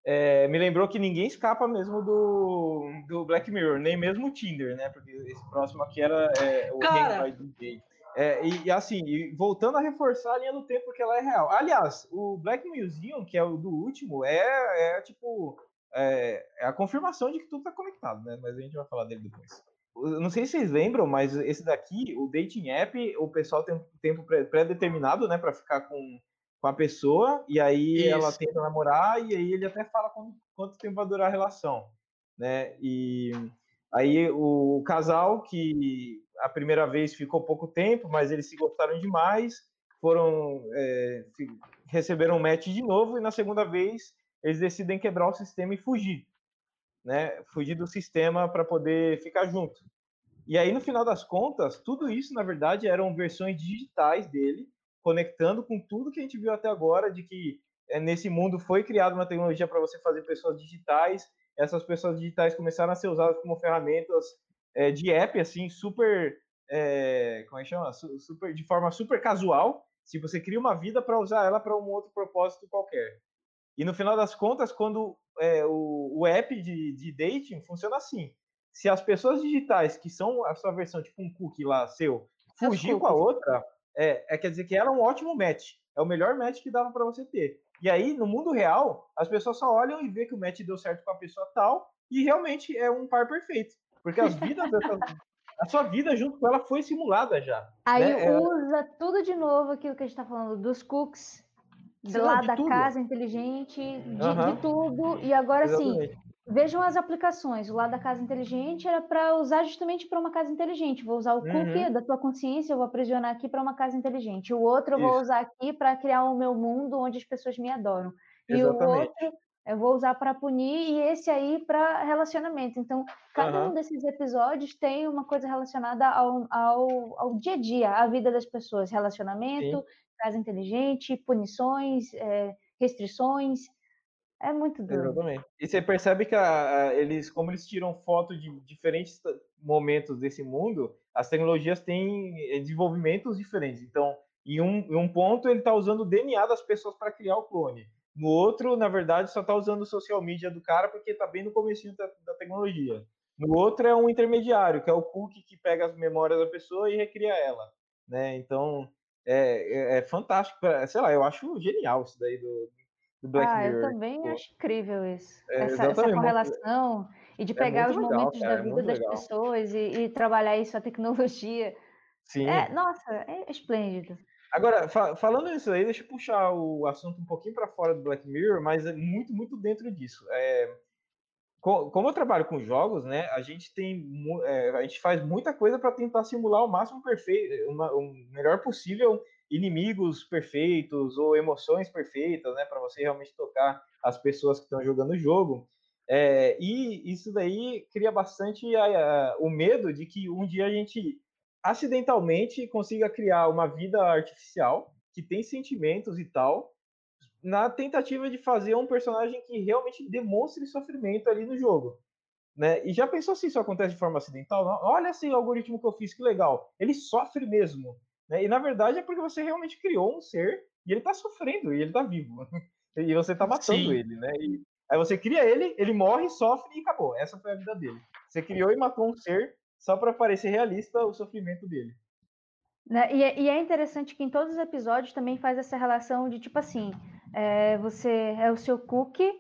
é, me lembrou que ninguém escapa mesmo do, do Black Mirror, nem mesmo o Tinder, né? Porque esse próximo aqui era é, o Cara... do gay. É, e, e, assim, e voltando a reforçar a linha do tempo, porque ela é real. Aliás, o Black Museum, que é o do último, é, é tipo. É, é a confirmação de que tudo está conectado, né? Mas a gente vai falar dele depois. Eu não sei se vocês lembram, mas esse daqui, o dating app, o pessoal tem um tempo pré-determinado, né, para ficar com com a pessoa, e aí Isso. ela tenta namorar, e aí ele até fala quanto, quanto tempo vai durar a relação, né? E aí o, o casal que a primeira vez ficou pouco tempo, mas eles se gostaram demais, foram é, receberam um match de novo, e na segunda vez eles decidem quebrar o sistema e fugir, né? Fugir do sistema para poder ficar junto. E aí, no final das contas, tudo isso, na verdade, eram versões digitais dele, conectando com tudo que a gente viu até agora, de que é, nesse mundo foi criada uma tecnologia para você fazer pessoas digitais, essas pessoas digitais começaram a ser usadas como ferramentas é, de app, assim, super, é, como é que chama? Super, de forma super casual, se você cria uma vida para usar ela para um outro propósito qualquer. E no final das contas, quando é, o, o, app de, de dating funciona assim, se as pessoas digitais, que são a sua versão, tipo um cookie lá seu, fugir com a outra, é, é quer dizer que era um ótimo match. É o melhor match que dava para você ter. E aí, no mundo real, as pessoas só olham e vê que o match deu certo com a pessoa tal, e realmente é um par perfeito. Porque as vidas dessa, a sua vida junto com ela foi simulada já. Aí né? usa tudo de novo aquilo que a gente está falando, dos cooks, do lado da tudo. casa inteligente, de, uhum. de, tudo. E agora sim, Vejam as aplicações. O lado da casa inteligente era para usar justamente para uma casa inteligente. Vou usar o uhum. cookie da tua consciência, eu vou aprisionar aqui para uma casa inteligente. O outro eu vou usar aqui para criar o meu mundo onde as pessoas me adoram. E Exatamente. o outro eu vou usar para punir e esse aí para relacionamento. Então, cada uhum. um desses episódios tem uma coisa relacionada ao, ao, ao dia a dia, à vida das pessoas. Relacionamento, Sim. casa inteligente, punições, é, restrições. É muito doido. Exatamente. E você percebe que a, a, eles, como eles tiram foto de diferentes momentos desse mundo, as tecnologias têm eh, desenvolvimentos diferentes. Então, em um, em um ponto, ele está usando o DNA das pessoas para criar o clone. No outro, na verdade, só está usando o social media do cara porque está bem no começo da, da, tecnologia. No outro é um intermediário, que é o cookie que pega as memórias da pessoa e recria ela. Né? Então, é, é, é fantástico. Sei lá, eu acho genial isso daí do, do Black ah, Mirror. eu também tipo acho incrível isso. É, essa, essa, correlação e de é pegar os legal, momentos da vida das legal. pessoas e, e, trabalhar isso, a tecnologia. Sim. É, nossa, é esplêndido. Agora, fa falando isso aí, deixa eu puxar o assunto um pouquinho para fora do Black Mirror, mas é muito, muito dentro disso. É, como eu trabalho com jogos, né, a gente tem, é, a gente faz muita coisa para tentar simular o máximo perfeito, o melhor possível inimigos perfeitos ou emoções perfeitas, né, para você realmente tocar as pessoas que estão jogando o jogo. É, e isso daí cria bastante a, a, o medo de que um dia a gente acidentalmente consiga criar uma vida artificial que tem sentimentos e tal, na tentativa de fazer um personagem que realmente demonstre sofrimento ali no jogo. Né? E já pensou se isso acontece de forma acidental? Olha esse algoritmo que eu fiz, que legal. Ele sofre mesmo. Né? E na verdade é porque você realmente criou um ser e ele está sofrendo e ele está vivo. e você está matando Sim. ele, né? E aí você cria ele, ele morre, sofre e acabou. Essa foi a vida dele. Você criou e matou um ser só para parecer realista o sofrimento dele. Né? E, é, e, é interessante que em todos os episódios também faz essa relação de tipo assim, é, você é o seu cookie,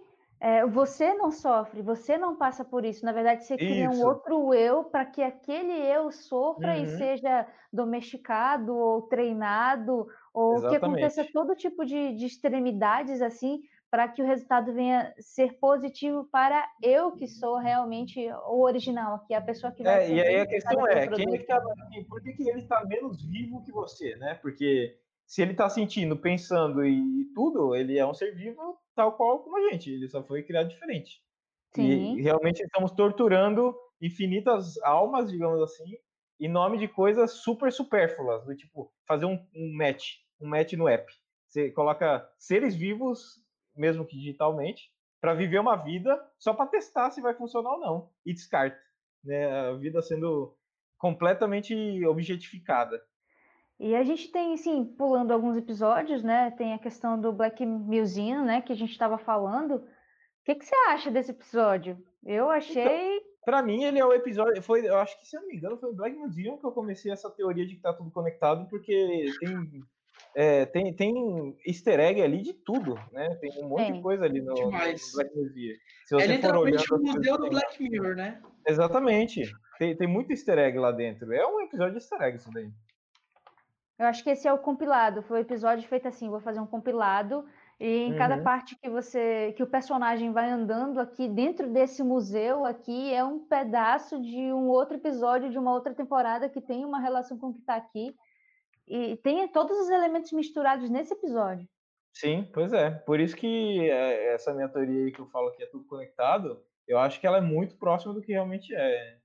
é, você não sofre, você não passa por isso. Na verdade, você cria isso. um outro eu para que aquele eu sofra uhum. e seja domesticado ou treinado, ou Exatamente. que aconteça todo tipo de, de extremidades assim, para que o resultado venha ser positivo para eu que sou realmente o original, que é a pessoa que vai é, E aí a questão é, quem é que tá, por que, que ele está menos vivo que você, né? Porque se ele está sentindo, pensando e tudo, ele é um ser vivo tal qual como a gente, ele só foi criado diferente. Sim. E realmente estamos torturando infinitas almas, digamos assim, em nome de coisas super supérfluas, do tipo fazer um, um match, um match no app. Você coloca seres vivos mesmo que digitalmente, para viver uma vida só para testar se vai funcionar ou não. E descarta. Né? A vida sendo completamente objetificada. E a gente tem, sim, pulando alguns episódios, né? Tem a questão do Black Museum, né? Que a gente estava falando. O que, que você acha desse episódio? Eu achei. Então, para mim, ele é o episódio. Foi, eu acho que, se eu não me engano, foi o Black Museum que eu comecei essa teoria de que tá tudo conectado, porque tem é, tem, tem easter egg ali de tudo, né? Tem um monte de coisa ali no, no Black Mirror. Se você é literalmente o museu do Black Mirror, né? Exatamente. Tem, tem muito easter egg lá dentro. É um episódio de easter egg isso daí. Eu acho que esse é o compilado. Foi o um episódio feito assim, vou fazer um compilado e em uhum. cada parte que você, que o personagem vai andando aqui dentro desse museu aqui é um pedaço de um outro episódio de uma outra temporada que tem uma relação com o que está aqui. E tem todos os elementos misturados nesse episódio. Sim, pois é. Por isso que é, essa minha teoria aí que eu falo que é tudo conectado, eu acho que ela é muito próxima do que realmente é.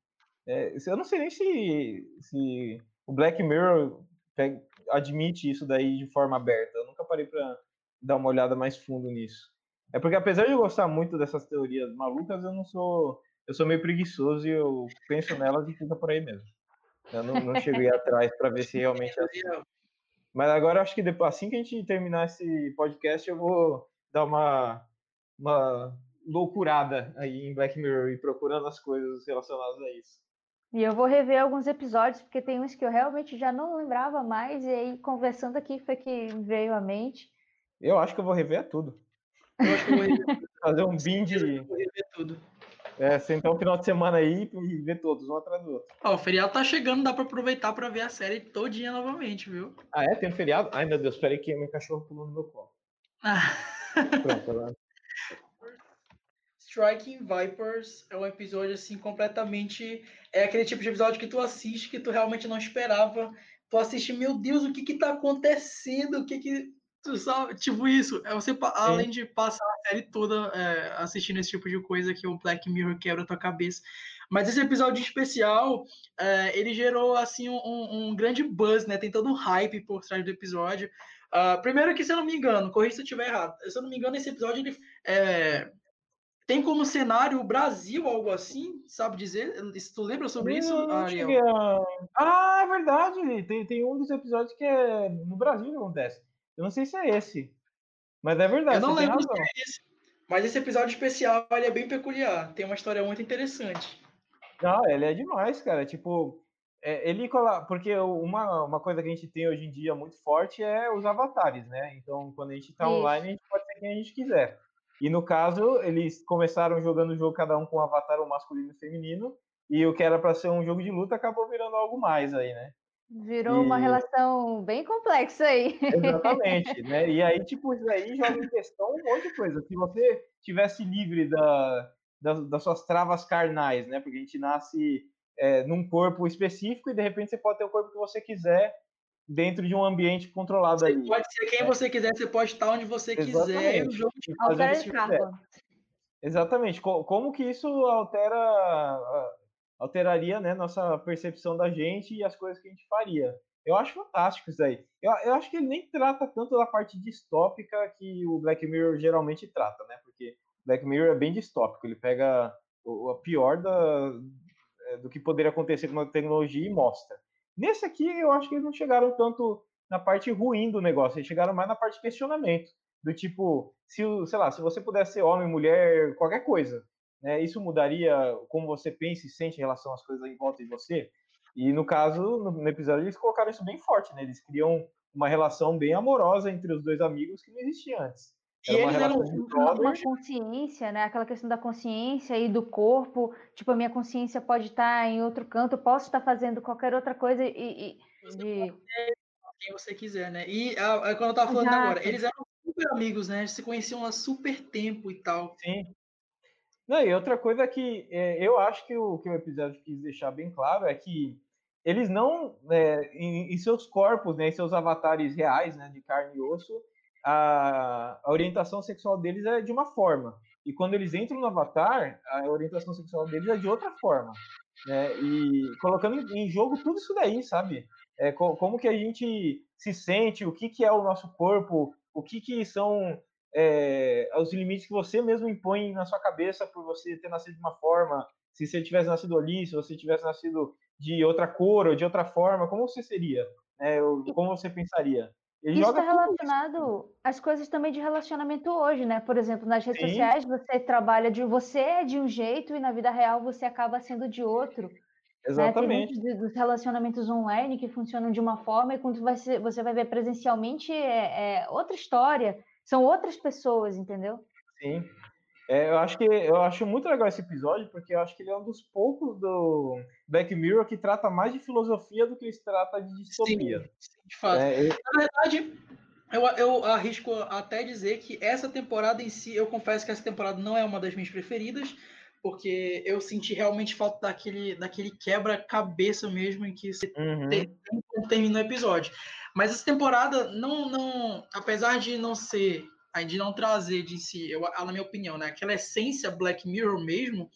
é eu não sei nem se, se o Black Mirror admite isso daí de forma aberta. Eu nunca parei para dar uma olhada mais fundo nisso. É porque apesar de eu gostar muito dessas teorias malucas, eu não sou, eu sou meio preguiçoso e eu penso nelas e fica por aí mesmo. Eu não, não cheguei atrás para ver se realmente é assim. Mas agora acho que depois, assim que a gente terminar esse podcast, eu vou dar uma, uma loucurada aí em Black Mirror e procurando as coisas relacionadas a isso. E eu vou rever alguns episódios, porque tem uns que eu realmente já não lembrava mais, e aí conversando aqui foi que veio à mente. Eu acho que eu vou rever tudo. Eu acho que eu vou rever Fazer um binge. Eu vou rever tudo. É, sentar um final de semana aí e ver todos, um atrás do outro. Ó, o feriado tá chegando, dá pra aproveitar pra ver a série todinha novamente, viu? Ah, é? Tem um feriado? Ai, meu Deus, peraí que meu cachorro pulou no meu colo. Ah. Pronto, agora. Striking Vipers é um episódio, assim, completamente... É aquele tipo de episódio que tu assiste que tu realmente não esperava. Tu assiste, meu Deus, o que que tá acontecendo? O que que Tu sabe, tipo isso, é você, além de passar a série toda é, assistindo esse tipo de coisa que o Black Mirror quebra tua cabeça. Mas esse episódio especial, é, ele gerou, assim, um, um, grande buzz, né? Tem todo um hype por trás do episódio. Uh, primeiro que, se eu não me engano, corrija se eu estiver errado, se eu não me engano, esse episódio, ele é, tem como cenário o Brasil, algo assim, sabe dizer? Se tu lembra sobre isso, Ariel? Ah, é verdade! Tem, tem um dos episódios que é no Brasil que acontece. Eu não sei se é esse. Mas é verdade. Eu não lembro se é esse. Mas esse episódio especial ele é bem peculiar. Tem uma história muito interessante. Não, ele é demais, cara. Tipo, é, ele porque uma, uma coisa que a gente tem hoje em dia muito forte é os avatares, né? Então, quando a gente tá Isso. online, a gente pode ser quem a gente quiser. E no caso, eles começaram jogando o jogo cada um com um avatar masculino e feminino, e o que era para ser um jogo de luta acabou virando algo mais aí, né? Virou e... uma relação bem complexa aí. Exatamente, né? E aí, tipo, isso aí joga em questão um monte de coisa. Se você tivesse livre da, das, das suas travas carnais, né? Porque a gente nasce é, num corpo específico e de repente você pode ter o corpo que você quiser dentro de um ambiente controlado você aí. Pode ser quem você quiser, você pode estar onde você Exatamente. quiser. O jogo Exatamente. Como que isso altera alteraria né, nossa percepção da gente e as coisas que a gente faria. Eu acho fantástico isso aí. Eu, eu acho que ele nem trata tanto da parte distópica que o Black Mirror geralmente trata, né? Porque Black Mirror é bem distópico, ele pega o, a pior da, é, do que poderia acontecer com a tecnologia e mostra. Nesse aqui, eu acho que eles não chegaram tanto na parte ruim do negócio, eles chegaram mais na parte de questionamento, do tipo, se, sei lá, se você pudesse ser homem, mulher, qualquer coisa, né, isso mudaria como você pensa e sente em relação às coisas em volta de você? E no caso, no, episódio, eles colocaram isso bem forte, né? Eles criam uma relação bem amorosa entre os dois amigos que não existia antes. Era e eles eram uma, uma consciência, né? Aquela questão da consciência e do corpo. Tipo, a minha consciência pode estar em outro canto, eu posso estar fazendo qualquer outra coisa e. e de... Quem você quiser, né? E a, a, quando eu tava falando Exato. agora, eles eram super amigos, né? Eles se conheciam há super tempo e tal. Sim. Não, e outra coisa que é, eu acho que o, que o episódio quis deixar bem claro é que eles não, é, em, em, seus corpos, né, em seus avatares reais, né, de carne e osso, a, a, orientação sexual deles é de uma forma. E quando eles entram no avatar, a orientação sexual deles é de outra forma. Né? E colocando em jogo tudo isso daí, sabe? É, como que a gente se sente, o que, que é o nosso corpo, o que, que são é, os limites que você mesmo impõe na sua cabeça por você ter nascido de uma forma, se você tivesse nascido ali, se você tivesse nascido de outra cor ou de outra forma, como você seria? Né? Como você pensaria? Ele isso está relacionado às coisas também de relacionamento hoje, né? Por exemplo, nas redes Sim. sociais você trabalha de você é de um jeito e na vida real você acaba sendo de outro. Exatamente. Né? Tem muitos dos relacionamentos online que funcionam de uma forma e quando você, você vai ver presencialmente é, é outra história, são outras pessoas, entendeu? Sim. É, eu acho que eu acho muito legal esse episódio porque eu acho que ele é um dos poucos do Black Mirror que trata mais de filosofia do que trata de distopia. Sim, sim de fato. É, eu... Na verdade, eu, eu arrisco até dizer que essa temporada em si, eu confesso que essa temporada não é uma das minhas preferidas, porque eu senti realmente falta daquele, daquele quebra-cabeça mesmo em que você uhum. termina o episódio. Mas essa temporada não, não, apesar de não ser de não trazer de si, eu, na minha opinião, né, aquela essência Black Mirror mesmo,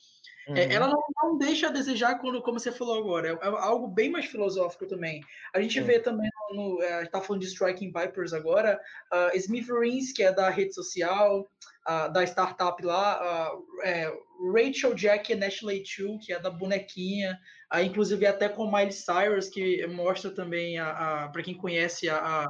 é, uhum. é, ela não, não, deixa a desejar quando, como você falou agora, é, é algo bem mais filosófico também. A gente uhum. vê também, no, no, é, a gente tá falando de Striking Vipers agora, uh, Smith Rins, que é da rede social, uh, da startup lá, uh, é, Rachel Jack e Ashley Chu, que é da bonequinha, inclusive até com Miley Cyrus, que mostra também, a, a para quem conhece a, a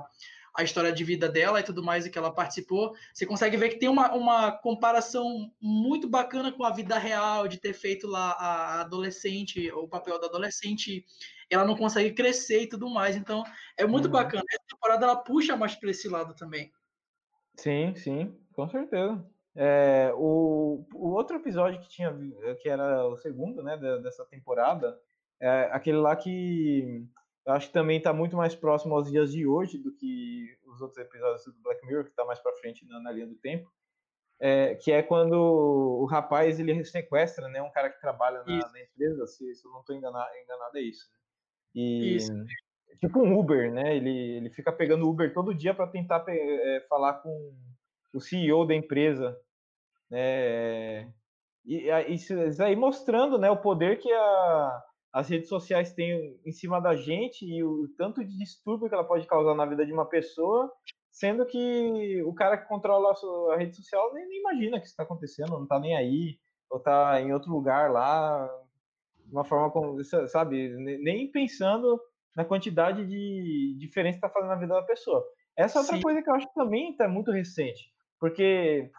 a história de vida dela e tudo mais e que ela participou, você consegue ver que tem uma, uma comparação muito bacana com a vida real, de ter feito lá a adolescente, o papel da adolescente, ela não consegue crescer e tudo mais. Então, é muito uhum. bacana. Essa temporada ela puxa mais para esse lado também. Sim, sim, com certeza. É, o, o outro episódio que tinha, que era o segundo, né, dessa temporada, é aquele lá que eu acho que também está muito mais próximo aos dias de hoje do que os outros episódios do Black Mirror, que está mais para frente na, na, linha do tempo. É, que é quando o rapaz ele sequestra né, um cara que trabalha na, na empresa, se, se eu não estou enganado, enganado, é isso. Né? E, isso. Tipo um Uber, né? Ele, ele fica pegando Uber todo dia para tentar é, falar com o CEO da empresa. Né? E, isso aí mostrando né, o poder que a, as redes sociais têm em cima da gente e o tanto de distúrbio que ela pode causar na vida de uma pessoa, sendo que o cara que controla a rede social nem, nem imagina que isso está acontecendo, não está nem aí, ou está em outro lugar lá, de uma forma como, sabe, nem pensando na quantidade de diferença que está fazendo na vida da pessoa. Essa é outra Sim. coisa que eu acho que também está muito recente, porque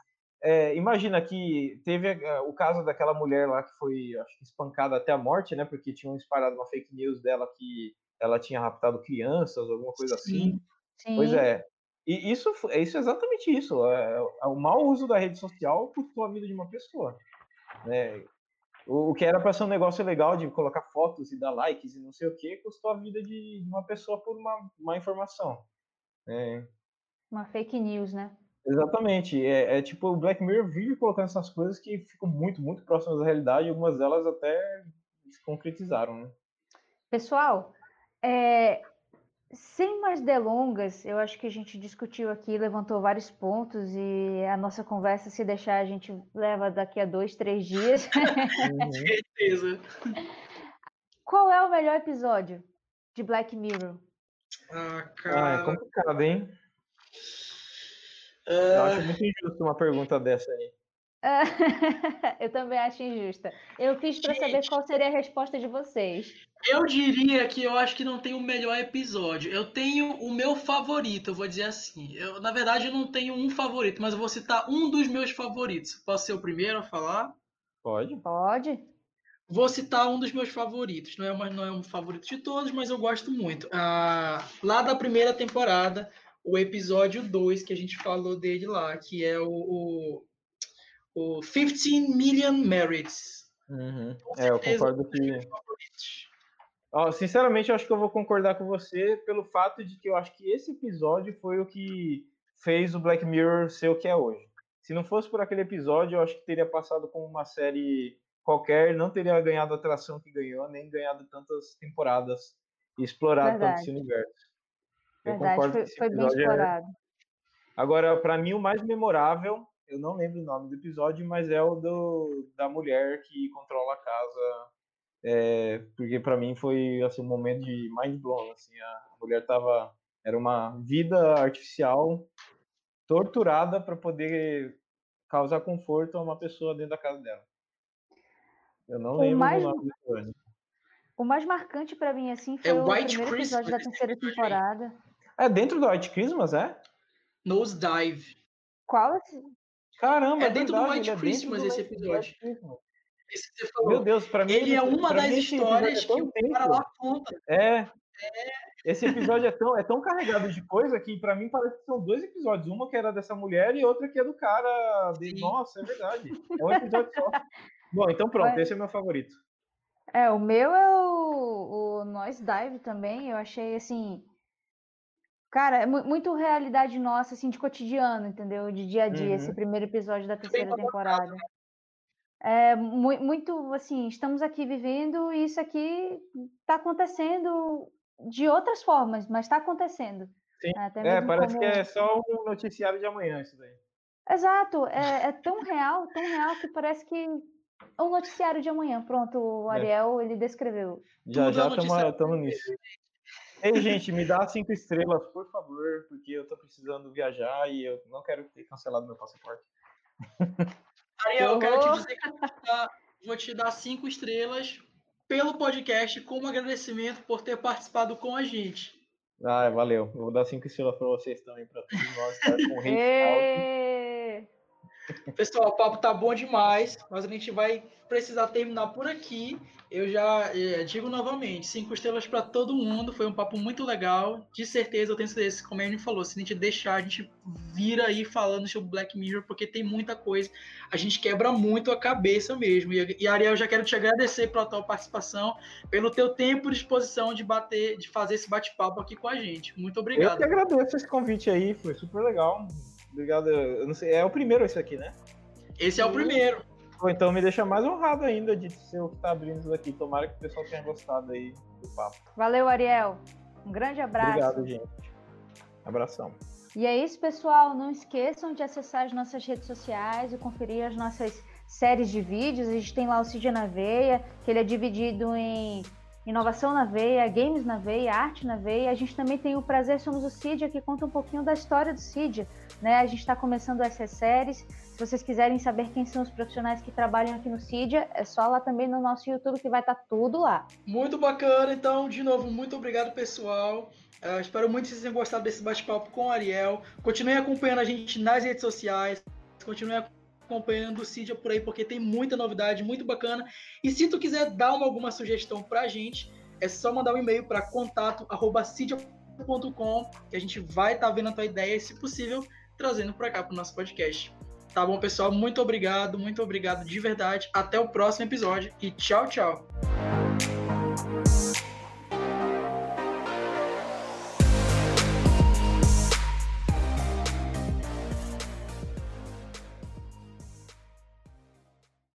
é, imagina que teve uh, o caso daquela mulher lá que foi, acho que espancada até a morte, né? Porque tinham espalhado uma fake news dela que ela tinha raptado crianças, alguma coisa assim. Sim. Pois é. E isso, isso é exatamente isso. É, é, o mau uso da rede social custou a vida de uma pessoa. Né? O, o que era para ser um negócio legal de colocar fotos e dar likes e não sei o que, custou a vida de, de uma pessoa por uma má informação. É. Uma fake news, né? Exatamente. É, é, tipo, o Black Mirror vive colocando essas coisas que ficam muito, muito próximas da realidade e algumas delas até se concretizaram, né? Pessoal, é, sem mais delongas, eu acho que a gente discutiu aqui, levantou vários pontos e a nossa conversa, se deixar, a gente leva daqui a dois, três dias. Com certeza. o melhor episódio de Black Mirror? Ah, cara. Ah, é complicado, hein? Eu acho muito injusto uma pergunta dessa aí. eu também acho injusta. Eu fiz para saber qual seria a resposta de vocês. Eu diria que eu acho que não tem o melhor episódio. Eu tenho o meu favorito, eu vou dizer assim. Eu, na verdade, eu não tenho um favorito, mas eu vou citar um dos meus favoritos. Posso ser o primeiro a falar? Pode. Pode. Vou citar um dos meus favoritos. Não é, uma, não é um favorito de todos, mas eu gosto muito. Ah, lá da primeira temporada, o episódio 2, que a gente falou dele lá, que é o, o o 15 Million Merits. Uhum. É, eu concordo que. Oh, sinceramente, eu acho que eu vou concordar com você pelo fato de que eu acho que esse episódio foi o que fez o Black Mirror ser o que é hoje. Se não fosse por aquele episódio, eu acho que teria passado como uma série qualquer, não teria ganhado a atração que ganhou, nem ganhado tantas temporadas e explorado Verdade. tanto esse universo. Verdade, foi, foi bem é explorado. É... Agora, para mim, o mais memorável eu não lembro o nome do episódio, mas é o do, da mulher que controla a casa. É, porque para mim foi assim, um momento de mind blown. Assim, a mulher tava. Era uma vida artificial torturada para poder causar conforto a uma pessoa dentro da casa dela. Eu não o lembro mais, do nome do episódio. O mais marcante para mim assim foi é o White primeiro Christmas, episódio da terceira temporada. É dentro do White Christmas, é? Nose Dive. Qual? Caramba, é, é dentro verdade, do White é Christmas esse episódio. Esse você falou. Meu Deus, para mim. Ele é uma das histórias é que o cara lá conta. É. é. Esse episódio é tão, é tão carregado de coisa que para mim parece que são dois episódios. Uma que era dessa mulher e outra que é do cara. De... Nossa, é verdade. É um episódio só. Bom, então pronto, esse é o meu favorito. É, o meu é o, o Noise Dive também. Eu achei assim Cara, é muito realidade nossa, assim, de cotidiano, entendeu? De dia a dia, uhum. esse primeiro episódio da terceira temporada. É muito, assim, estamos aqui vivendo e isso aqui está acontecendo de outras formas, mas está acontecendo. Sim. é, parece como... que é só um noticiário de amanhã isso daí. Exato, é, é, tão real, tão real que parece que é um noticiário de amanhã. Pronto, o é. Ariel, é. ele descreveu. Já, já estamos nisso. Ei, gente, me dá cinco estrelas, por favor, porque eu tô precisando viajar e eu não quero ter cancelado meu passaporte. Ariel, eu quero te dizer que vou te dar cinco estrelas pelo podcast como agradecimento por ter participado com a gente. Ah, valeu. Eu vou dar cinco estrelas para vocês também, para todos nós estar com rate Pessoal, o papo tá bom demais, mas a gente vai precisar terminar por aqui. Eu já é, digo novamente, cinco estrelas para todo mundo. Foi um papo muito legal. De certeza, eu tenho certeza, como a gente falou, se a gente deixar, a gente vira aí falando sobre Black Mirror, porque tem muita coisa. A gente quebra muito a cabeça mesmo. E, e Ariel, já quero te agradecer pela tua participação, pelo teu tempo e disposição de bater, de fazer esse bate-papo aqui com a gente. Muito obrigado. Eu que agradeço esse convite aí, foi super legal. Obrigado. Eu não sei, é o primeiro esse aqui, né? Esse é o primeiro. Ou então me deixa mais honrado ainda de ser o que tá abrindo isso daqui. Tomara que o pessoal tenha gostado aí do papo. Valeu, Ariel. Um grande abraço. Obrigado, gente. Abração. E é isso, pessoal. Não esqueçam de acessar as nossas redes sociais e conferir as nossas séries de vídeos. A gente tem lá o Cid na Veia, que ele é dividido em inovação na veia, games na veia, arte na veia. A gente também tem o Prazer Somos o Cid, que conta um pouquinho da história do Cid. Né? A gente está começando essas séries. Se vocês quiserem saber quem são os profissionais que trabalham aqui no CIDIA, é só lá também no nosso YouTube que vai estar tá tudo lá. Muito bacana, então, de novo, muito obrigado, pessoal. Uh, espero muito que vocês tenham gostado desse bate-papo com o Ariel. Continuem acompanhando a gente nas redes sociais. Continuem acompanhando o Cidia por aí, porque tem muita novidade, muito bacana. E se tu quiser dar uma, alguma sugestão pra gente, é só mandar um e-mail para contato@cidia.com que a gente vai estar tá vendo a tua ideia e, se possível, trazendo para cá para o nosso podcast. Tá bom, pessoal? Muito obrigado, muito obrigado de verdade. Até o próximo episódio e tchau, tchau.